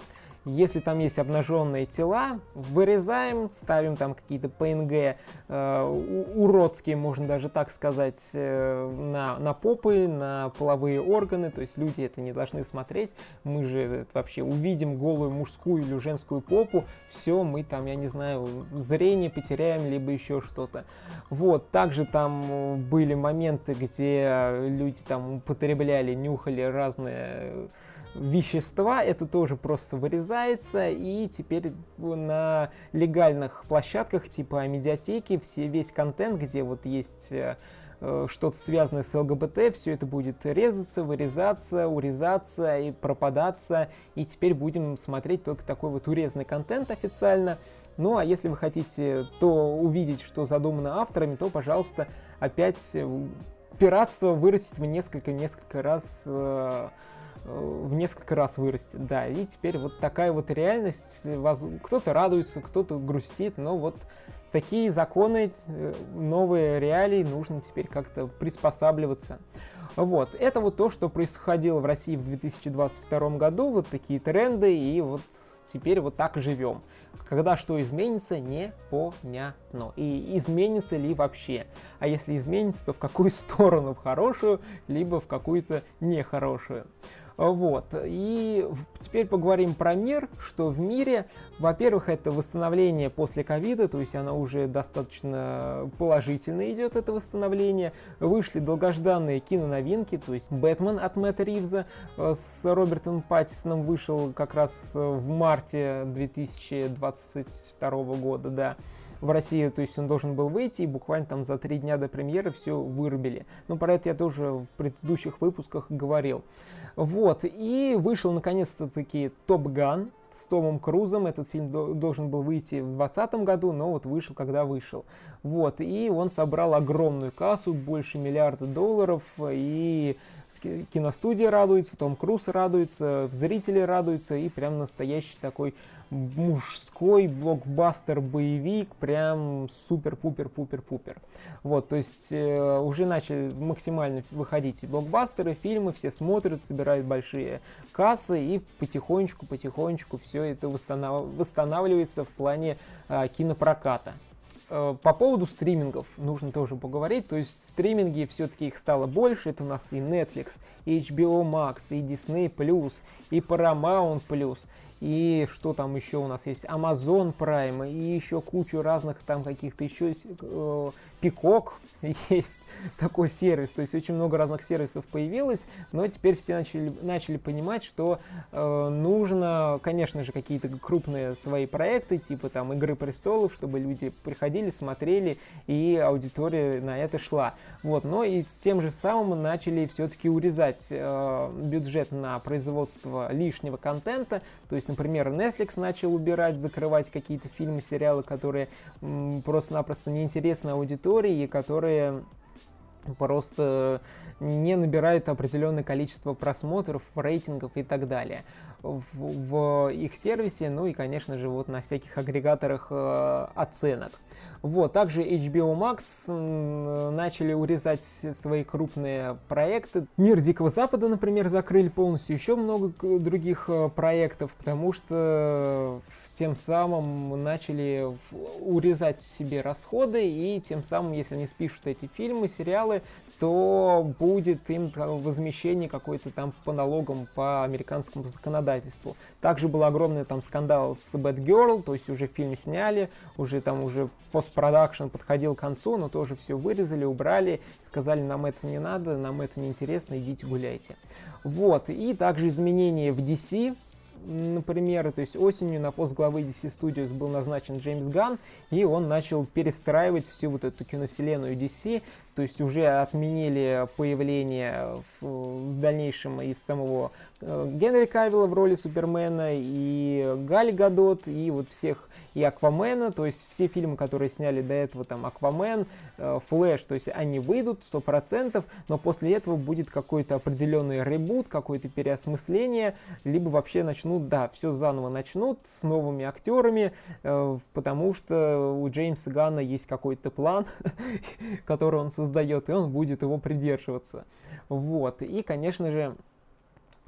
Если там есть обнаженные тела, вырезаем, ставим там какие-то PNG э, уродские, можно даже так сказать, э, на, на попы, на половые органы. То есть люди это не должны смотреть. Мы же вообще увидим голую мужскую или женскую попу, все, мы там, я не знаю, зрение потеряем, либо еще что-то. Вот, также там были моменты, где люди там употребляли, нюхали разные вещества, это тоже просто вырезается, и теперь на легальных площадках типа медиатеки все, весь контент, где вот есть э, э, что-то связанное с ЛГБТ, все это будет резаться, вырезаться, урезаться и пропадаться. И теперь будем смотреть только такой вот урезанный контент официально. Ну а если вы хотите то увидеть, что задумано авторами, то, пожалуйста, опять э, пиратство вырастет в несколько-несколько раз в несколько раз вырастет, да, и теперь вот такая вот реальность, кто-то радуется, кто-то грустит, но вот такие законы, э, новые реалии, нужно теперь как-то приспосабливаться. Вот, это вот то, что происходило в России в 2022 году, вот такие тренды, и вот теперь вот так живем. Когда что изменится, непонятно. И изменится ли вообще. А если изменится, то в какую сторону, в хорошую, либо в какую-то нехорошую. Вот. И теперь поговорим про мир, что в мире, во-первых, это восстановление после ковида, то есть оно уже достаточно положительно идет, это восстановление. Вышли долгожданные киноновинки, то есть Бэтмен от Мэтта Ривза э, с Робертом Паттисоном вышел как раз в марте 2022 года, да в России, то есть он должен был выйти, и буквально там за три дня до премьеры все вырубили. Но про это я тоже в предыдущих выпусках говорил. Вот, и вышел наконец-то таки Топ Ган с Томом Крузом. Этот фильм должен был выйти в 2020 году, но вот вышел, когда вышел. Вот, и он собрал огромную кассу, больше миллиарда долларов, и киностудия радуется, Том Круз радуется, зрители радуются, и прям настоящий такой мужской блокбастер-боевик, прям супер-пупер-пупер-пупер. Вот, то есть э, уже начали максимально выходить блокбастеры, фильмы, все смотрят, собирают большие кассы, и потихонечку-потихонечку все это восстанавливается в плане э, кинопроката. Э, по поводу стримингов нужно тоже поговорить. То есть стриминги все-таки их стало больше. Это у нас и Netflix, и HBO Max, и Disney+, и Paramount+, и что там еще у нас есть, Amazon Prime, и еще кучу разных там каких-то еще, э, Peacock есть такой сервис, то есть очень много разных сервисов появилось, но теперь все начали, начали понимать, что э, нужно, конечно же, какие-то крупные свои проекты, типа там Игры престолов, чтобы люди приходили ходили, смотрели, и аудитория на это шла. Вот, но и с тем же самым начали все-таки урезать э, бюджет на производство лишнего контента. То есть, например, Netflix начал убирать, закрывать какие-то фильмы, сериалы, которые просто-напросто неинтересны аудитории и которые просто не набирают определенное количество просмотров, рейтингов и так далее в, в их сервисе, ну и, конечно же, вот на всяких агрегаторах э, оценок. Вот, также HBO Max начали урезать свои крупные проекты. Мир Дикого Запада, например, закрыли полностью, еще много других э, проектов, потому что тем самым начали урезать себе расходы, и тем самым, если они спишут эти фильмы, сериалы, то будет им возмещение какое-то там по налогам по американскому законодательству. Также был огромный там скандал с Bad Girl, то есть уже фильм сняли, уже там уже постпродакшн подходил к концу, но тоже все вырезали, убрали, сказали, нам это не надо, нам это не интересно, идите гуляйте. Вот, и также изменения в DC, например, то есть осенью на пост главы DC Studios был назначен Джеймс Ганн, и он начал перестраивать всю вот эту киновселенную DC, то есть уже отменили появление в дальнейшем из самого э, Генри Кавилла в роли Супермена, и Галь Гадот, и вот всех, и Аквамена, то есть все фильмы, которые сняли до этого, там, Аквамен, э, Флэш, то есть они выйдут 100%, но после этого будет какой-то определенный ребут, какое-то переосмысление, либо вообще начнут, да, все заново начнут с новыми актерами, э, потому что у Джеймса Ганна есть какой-то план, который он создает, и он будет его придерживаться. Вот. И, конечно же,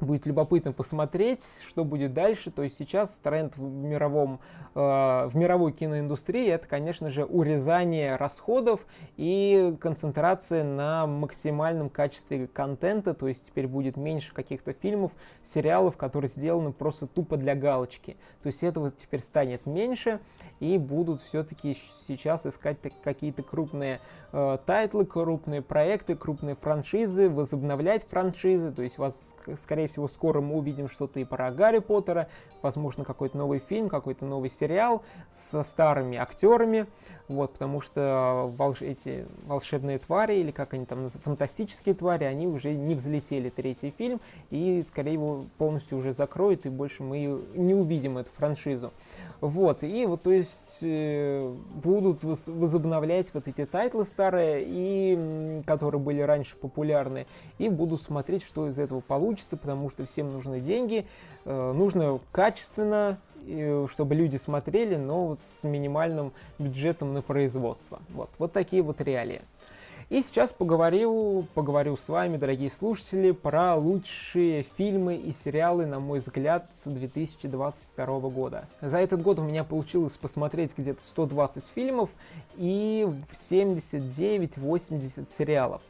будет любопытно посмотреть, что будет дальше. То есть сейчас тренд в, мировом, э, в мировой киноиндустрии это, конечно же, урезание расходов и концентрация на максимальном качестве контента. То есть теперь будет меньше каких-то фильмов, сериалов, которые сделаны просто тупо для галочки. То есть этого теперь станет меньше и будут все-таки сейчас искать какие-то крупные э, тайтлы, крупные проекты, крупные франшизы, возобновлять франшизы. То есть вас, скорее всего, скоро мы увидим что-то и про Гарри Поттера, возможно, какой-то новый фильм, какой-то новый сериал со старыми актерами, вот, потому что волш... эти волшебные твари, или как они там фантастические твари, они уже не взлетели, третий фильм, и, скорее, его полностью уже закроют, и больше мы не увидим эту франшизу. Вот, и вот, то есть, э, будут возобновлять вот эти тайтлы старые, и, которые были раньше популярны, и буду смотреть, что из этого получится, потому что всем нужны деньги, э, нужно качественно, э, чтобы люди смотрели, но с минимальным бюджетом на производство. Вот, вот такие вот реалии. И сейчас поговорю, поговорю с вами, дорогие слушатели, про лучшие фильмы и сериалы, на мой взгляд, 2022 года. За этот год у меня получилось посмотреть где-то 120 фильмов и 79-80 сериалов.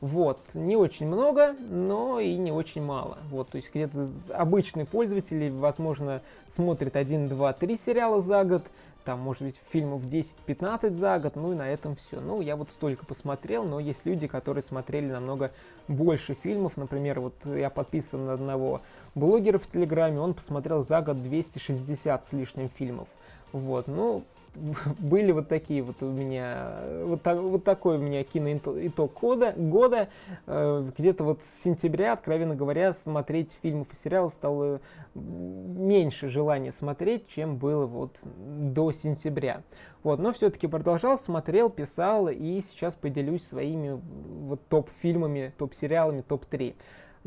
Вот, не очень много, но и не очень мало. Вот, то есть где-то обычный пользователь, возможно, смотрит 1, 2, 3 сериала за год, там, может быть, фильмов 10-15 за год, ну и на этом все. Ну, я вот столько посмотрел, но есть люди, которые смотрели намного больше фильмов. Например, вот я подписан на одного блогера в Телеграме, он посмотрел за год 260 с лишним фильмов. Вот, ну, были вот такие вот у меня, вот, так, вот такой у меня киноитог года, года. Э, где-то вот с сентября, откровенно говоря, смотреть фильмов и сериалов стало меньше желания смотреть, чем было вот до сентября. Вот, но все-таки продолжал, смотрел, писал и сейчас поделюсь своими вот топ-фильмами, топ-сериалами, топ-3.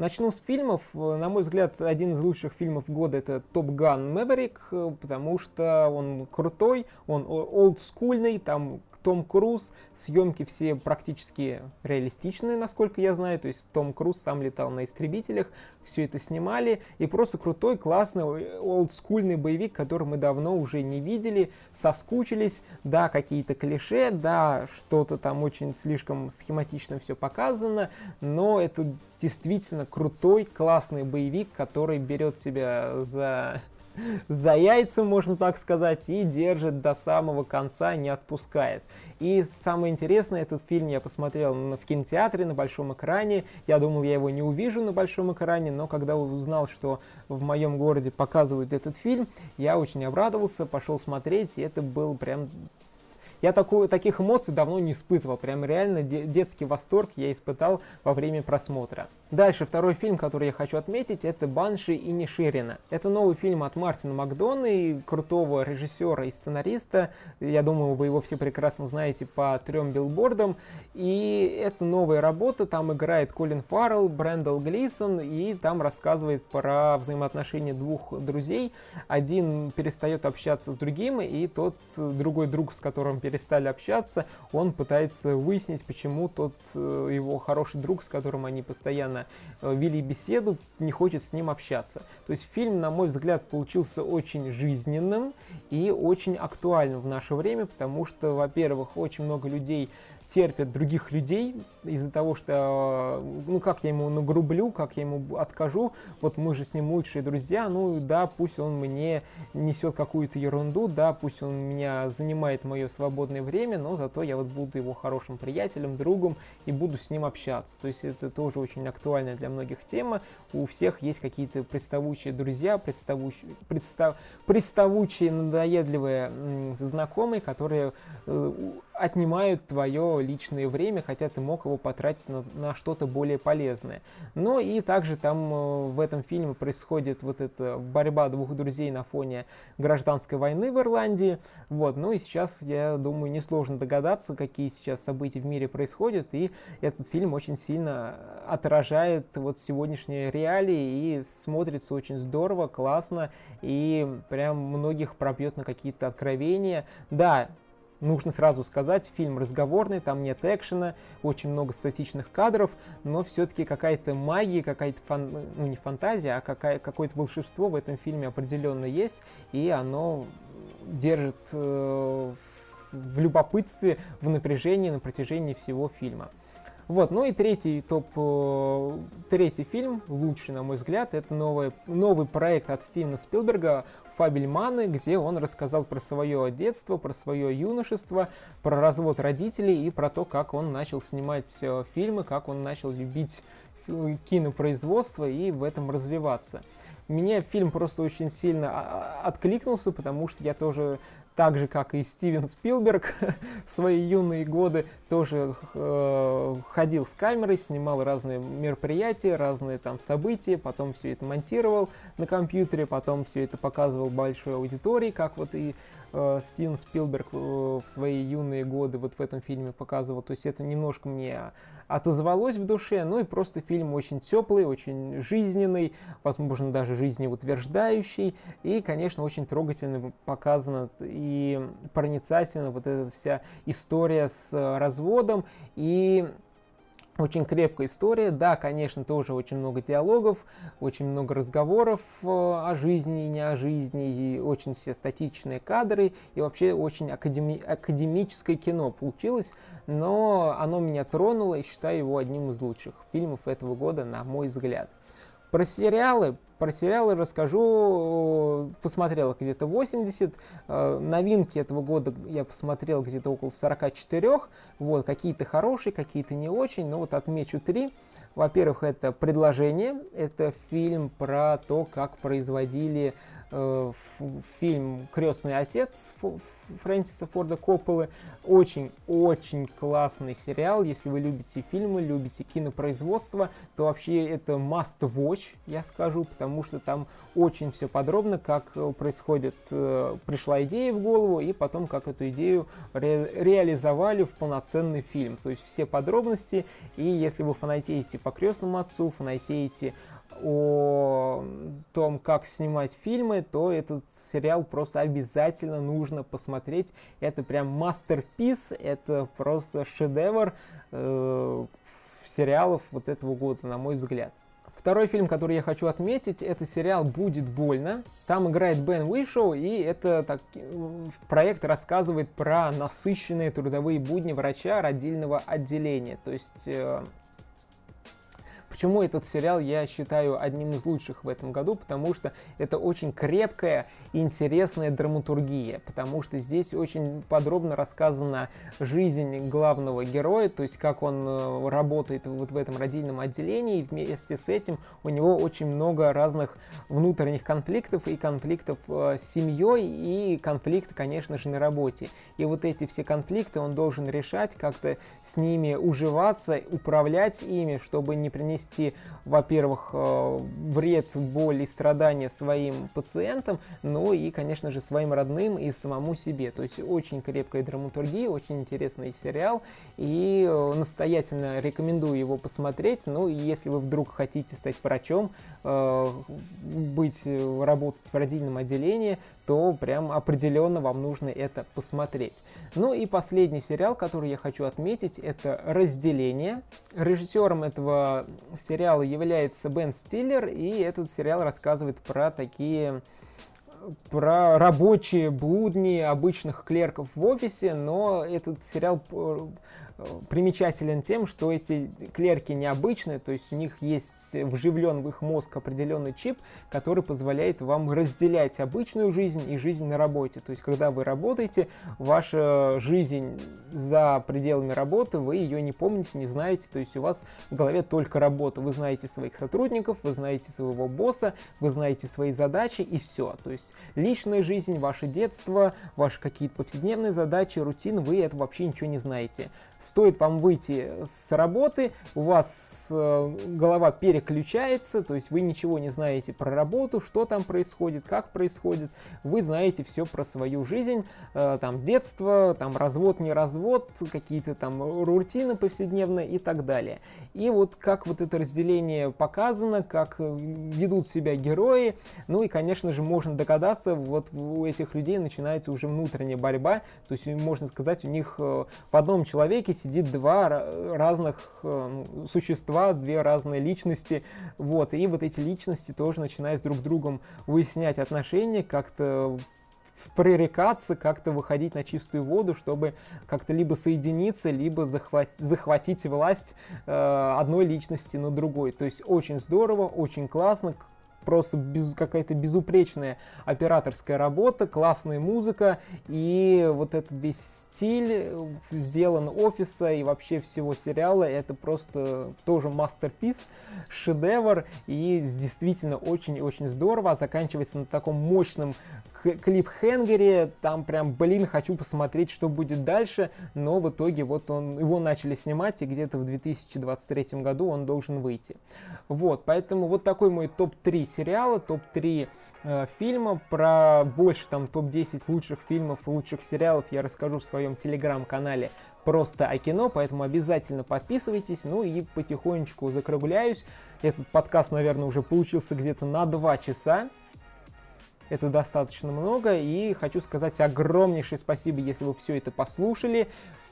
Начну с фильмов. На мой взгляд, один из лучших фильмов года это Топ Ган Мэверик, потому что он крутой, он олдскульный, там том Круз, съемки все практически реалистичные, насколько я знаю, то есть Том Круз сам летал на истребителях, все это снимали, и просто крутой, классный, олдскульный боевик, который мы давно уже не видели, соскучились, да, какие-то клише, да, что-то там очень слишком схематично все показано, но это действительно крутой, классный боевик, который берет себя за за яйца, можно так сказать, и держит до самого конца, не отпускает. И самое интересное, этот фильм я посмотрел в кинотеатре на большом экране. Я думал, я его не увижу на большом экране, но когда узнал, что в моем городе показывают этот фильм, я очень обрадовался, пошел смотреть, и это был прям Я такую, таких эмоций давно не испытывал. Прям реально де- детский восторг я испытал во время просмотра. Дальше, второй фильм, который я хочу отметить, это «Банши и Ниширина». Это новый фильм от Мартина Макдона, и крутого режиссера и сценариста. Я думаю, вы его все прекрасно знаете по трем билбордам. И это новая работа, там играет Колин Фаррелл, Брэндл Глисон, и там рассказывает про взаимоотношения двух друзей. Один перестает общаться с другим, и тот другой друг, с которым перестали общаться, он пытается выяснить, почему тот э, его хороший друг, с которым они постоянно Э, вели беседу, не хочет с ним общаться. То есть фильм, на мой взгляд, получился очень жизненным и очень актуальным в наше время, потому что, во-первых, очень много людей терпят других людей из-за того, что, ну, как я ему нагрублю, как я ему откажу, вот мы же с ним лучшие друзья, ну, да, пусть он мне несет какую-то ерунду, да, пусть он меня занимает мое свободное время, но зато я вот буду его хорошим приятелем, другом и буду с ним общаться. То есть это тоже очень актуальная для многих тема. У всех есть какие-то приставучие друзья, приставучие, пристав, приставучие надоедливые знакомые, которые э, отнимают твое личное время, хотя ты мог его потратить на, на что-то более полезное. Но и также там э, в этом фильме происходит вот эта борьба двух друзей на фоне гражданской войны в Ирландии. Вот, ну и сейчас, я думаю, несложно догадаться, какие сейчас события в мире происходят, и этот фильм очень сильно отражает вот сегодняшние реалии и смотрится очень здорово, классно, и прям многих пробьет на какие-то откровения. Да, нужно сразу сказать, фильм разговорный, там нет экшена, очень много статичных кадров, но все-таки какая-то магия, какая-то, фан... ну не фантазия, а какая... какое-то волшебство в этом фильме определенно есть, и оно держит э, в любопытстве, в напряжении на протяжении всего фильма. Вот, ну и третий топ, э, третий фильм, лучший, на мой взгляд, это новый, новый проект от Стивена Спилберга «Фабельманы», где он рассказал про свое детство, про свое юношество, про развод родителей и про то, как он начал снимать э, фильмы, как он начал любить кинопроизводство и в этом развиваться. Мне фильм просто очень сильно а, а, откликнулся, потому что я тоже так же, как и Стивен Спилберг в свои юные годы, тоже э, ходил с камерой, снимал разные мероприятия, разные там события, потом все это монтировал на компьютере, потом все это показывал большой аудитории, как вот и э, Стивен Спилберг э, в свои юные годы вот в этом фильме показывал. То есть это немножко мне отозвалось в душе. Ну и просто фильм очень теплый, очень жизненный, возможно, даже жизнеутверждающий. И, конечно, очень трогательно показана и проницательно вот эта вся история с разводом. И очень крепкая история. Да, конечно, тоже очень много диалогов, очень много разговоров э, о жизни и не о жизни, и очень все статичные кадры, и вообще очень академи- академическое кино получилось, но оно меня тронуло и считаю его одним из лучших фильмов этого года, на мой взгляд. Про сериалы, про сериалы расскажу, посмотрел где-то 80, э, новинки этого года я посмотрел где-то около 44, вот, какие-то хорошие, какие-то не очень, но вот отмечу три. Во-первых, это «Предложение», это фильм про то, как производили фильм «Крестный отец» Фрэнсиса Форда Копполы. Очень-очень классный сериал. Если вы любите фильмы, любите кинопроизводство, то вообще это must watch, я скажу, потому что там очень все подробно, как происходит, э, пришла идея в голову, и потом как эту идею ре реализовали в полноценный фильм. То есть все подробности, и если вы фанатеете по крестному отцу, фанатеете о том, как снимать фильмы, то этот сериал просто обязательно нужно посмотреть. Это прям мастерпис, это просто шедевр э, сериалов вот этого года, на мой взгляд. Второй фильм, который я хочу отметить, это сериал «Будет больно». Там играет Бен Уишоу, и это так, проект рассказывает про насыщенные трудовые будни врача родильного отделения. То есть э, Почему этот сериал я считаю одним из лучших в этом году? Потому что это очень крепкая интересная драматургия, потому что здесь очень подробно рассказана жизнь главного героя, то есть как он э, работает вот в этом родильном отделении, и вместе с этим у него очень много разных внутренних конфликтов и конфликтов э, с семьей и конфликты, конечно же, на работе. И вот эти все конфликты он должен решать, как-то с ними уживаться, управлять ими, чтобы не принести, во-первых, э, вред, боль и страдания своим пациентам, но и, конечно же, своим родным и самому себе. То есть очень крепкая драматургия, очень интересный сериал, и э, настоятельно рекомендую его посмотреть. Ну, и если вы вдруг хотите стать врачом, э, быть, работать в родильном отделении, то прям определенно вам нужно это посмотреть. Ну и последний сериал, который я хочу отметить, это «Разделение». Режиссером этого сериала является Бен Стиллер, и этот сериал рассказывает про такие про рабочие будни обычных клерков в офисе, но этот сериал примечателен тем, что эти клерки необычные, то есть у них есть вживлен в их мозг определенный чип, который позволяет вам разделять обычную жизнь и жизнь на работе. То есть когда вы работаете, ваша жизнь за пределами работы, вы ее не помните, не знаете, то есть у вас в голове только работа. Вы знаете своих сотрудников, вы знаете своего босса, вы знаете свои задачи и все. То есть личная жизнь, ваше детство, ваши какие-то повседневные задачи, рутины, вы это вообще ничего не знаете. Стоит вам выйти с работы, у вас э, голова переключается, то есть вы ничего не знаете про работу, что там происходит, как происходит, вы знаете все про свою жизнь, э, там детство, там развод, не развод, какие-то там рутины повседневные и так далее. И вот как вот это разделение показано, как ведут себя герои, ну и, конечно же, можно догадаться, вот у этих людей начинается уже внутренняя борьба, то есть можно сказать, у них э, в одном человеке сидит два разных э, существа, две разные личности, вот, и вот эти личности тоже начинают друг с другом выяснять отношения, как-то пререкаться, как-то выходить на чистую воду, чтобы как-то либо соединиться, либо захватить, захватить власть э, одной личности на другой. То есть очень здорово, очень классно, просто без, какая-то безупречная операторская работа, классная музыка и вот этот весь стиль э, сделан офиса и вообще всего сериала, это просто тоже мастерпис, шедевр и действительно очень-очень здорово, а заканчивается на таком мощном клипхенгере, там прям, блин, хочу посмотреть, что будет дальше, но в итоге вот он, его начали снимать, и где-то в 2023 году он должен выйти. Вот, поэтому вот такой мой топ-3 сериала, топ-3 э, фильма, про больше там топ-10 лучших фильмов, лучших сериалов я расскажу в своем телеграм-канале просто о кино, поэтому обязательно подписывайтесь, ну и потихонечку закругляюсь. Этот подкаст, наверное, уже получился где-то на 2 часа, это достаточно много, и хочу сказать огромнейшее спасибо, если вы все это послушали.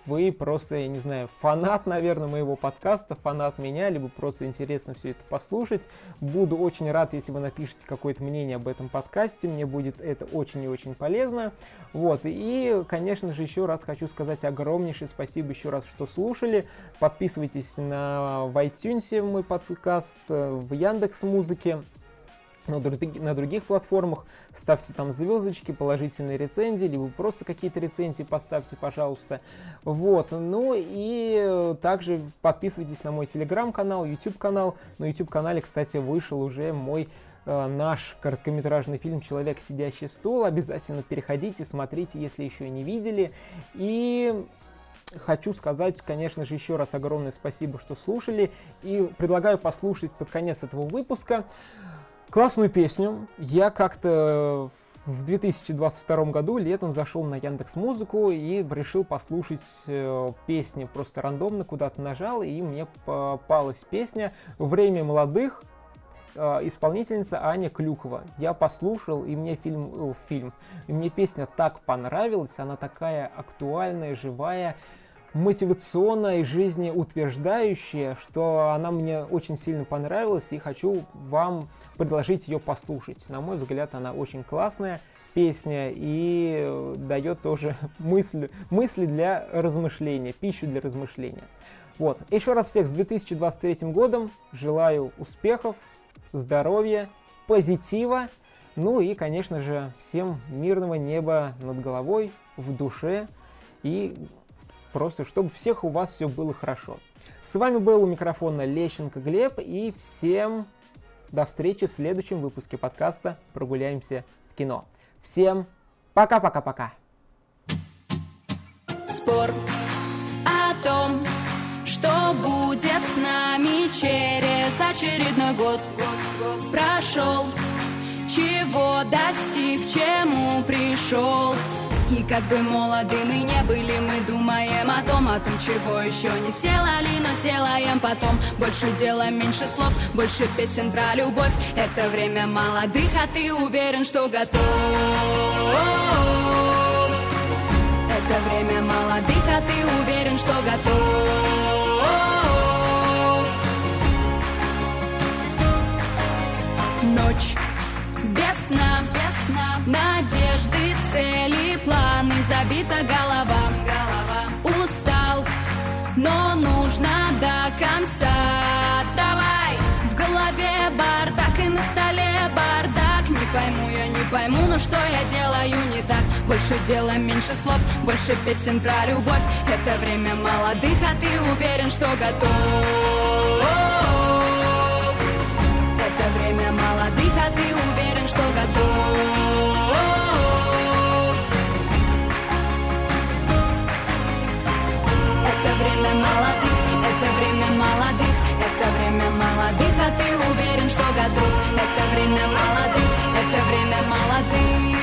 Вы просто, я не знаю, фанат, наверное, моего подкаста, фанат меня, либо просто интересно все это послушать. Буду очень рад, если вы напишите какое-то мнение об этом подкасте, мне будет это очень и очень полезно. Вот, и, конечно же, еще раз хочу сказать огромнейшее спасибо еще раз, что слушали. Подписывайтесь на в iTunes мой подкаст, в Яндекс Музыке друг, на других платформах. Ставьте там звездочки, положительные рецензии, либо просто какие-то рецензии поставьте, пожалуйста. Вот. Ну и также подписывайтесь на мой телеграм-канал, YouTube-канал. На YouTube-канале, кстати, вышел уже мой э, наш короткометражный фильм «Человек, сидящий стул». Обязательно переходите, смотрите, если еще не видели. И хочу сказать, конечно же, еще раз огромное спасибо, что слушали. И предлагаю послушать под конец этого выпуска классную песню. Я как-то в 2022 году летом зашел на Яндекс Музыку и решил послушать э, песни просто рандомно, куда-то нажал, и мне попалась песня «Время молодых», э, исполнительница Аня Клюкова. Я послушал, и мне фильм, э, фильм, и мне песня так понравилась, она такая актуальная, живая, мотивационная и жизнеутверждающая, что она мне очень сильно понравилась и хочу вам предложить ее послушать. На мой взгляд, она очень классная песня и дает тоже мысли, мысли для размышления, пищу для размышления. Вот. Еще раз всех с 2023 годом. Желаю успехов, здоровья, позитива. Ну и, конечно же, всем мирного неба над головой, в душе. И просто, чтобы всех у вас все было хорошо. С вами был у микрофона Лещенко Глеб. И всем до встречи в следующем выпуске подкаста «Прогуляемся в кино». Всем пока-пока-пока. Спорт о том, что будет с нами через очередной год. год, год прошел, чего достиг, чему пришел. И как бы молоды мы не были, мы думаем о том, о том, чего еще не сделали, но сделаем потом. Больше дела, меньше слов, больше песен про любовь. Это время молодых, а ты уверен, что готов. Это время молодых, а ты уверен, что готов. Ночь без сна, надежды, цели, планы, забита голова, голова. Устал, но нужно до конца. Давай, в голове бардак и на столе бардак. Не пойму я, не пойму, но что я делаю не так. Больше дела, меньше слов, больше песен про любовь. Это время молодых, а ты уверен, что готов. Это время молодых, а ты уверен, что готов. Время молодых, это время молодых, это время молодых, а ты уверен, что готов. Это время молодых, это время молодых.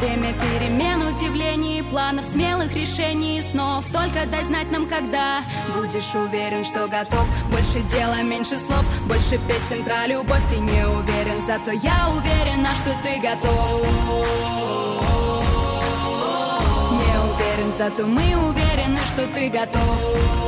Время перемен, удивлений, планов, смелых решений, снов. Только дай знать нам, когда будешь уверен, что готов. Больше дела, меньше слов, больше песен про любовь. Ты не уверен, зато я уверена, что ты готов. Зато мы уверены, что ты готов.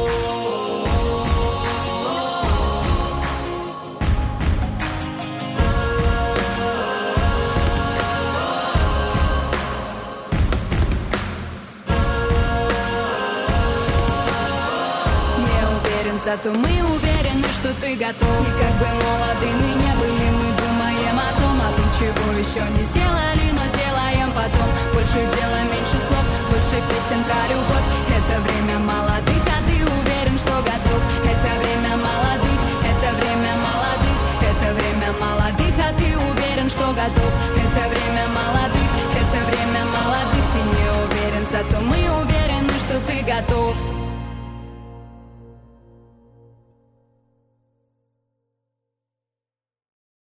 Зато мы уверены, что ты готов И как бы молоды мы не были, мы думаем о том О том, чего еще не сделали, но сделаем потом Больше дела, меньше больше песен про любовь. Это время молодых, а ты уверен, что готов. Это время молодых, это время молодых. Это время молодых, а ты уверен, что готов. Это время молодых, это время молодых. Ты не уверен, зато мы уверены, что ты готов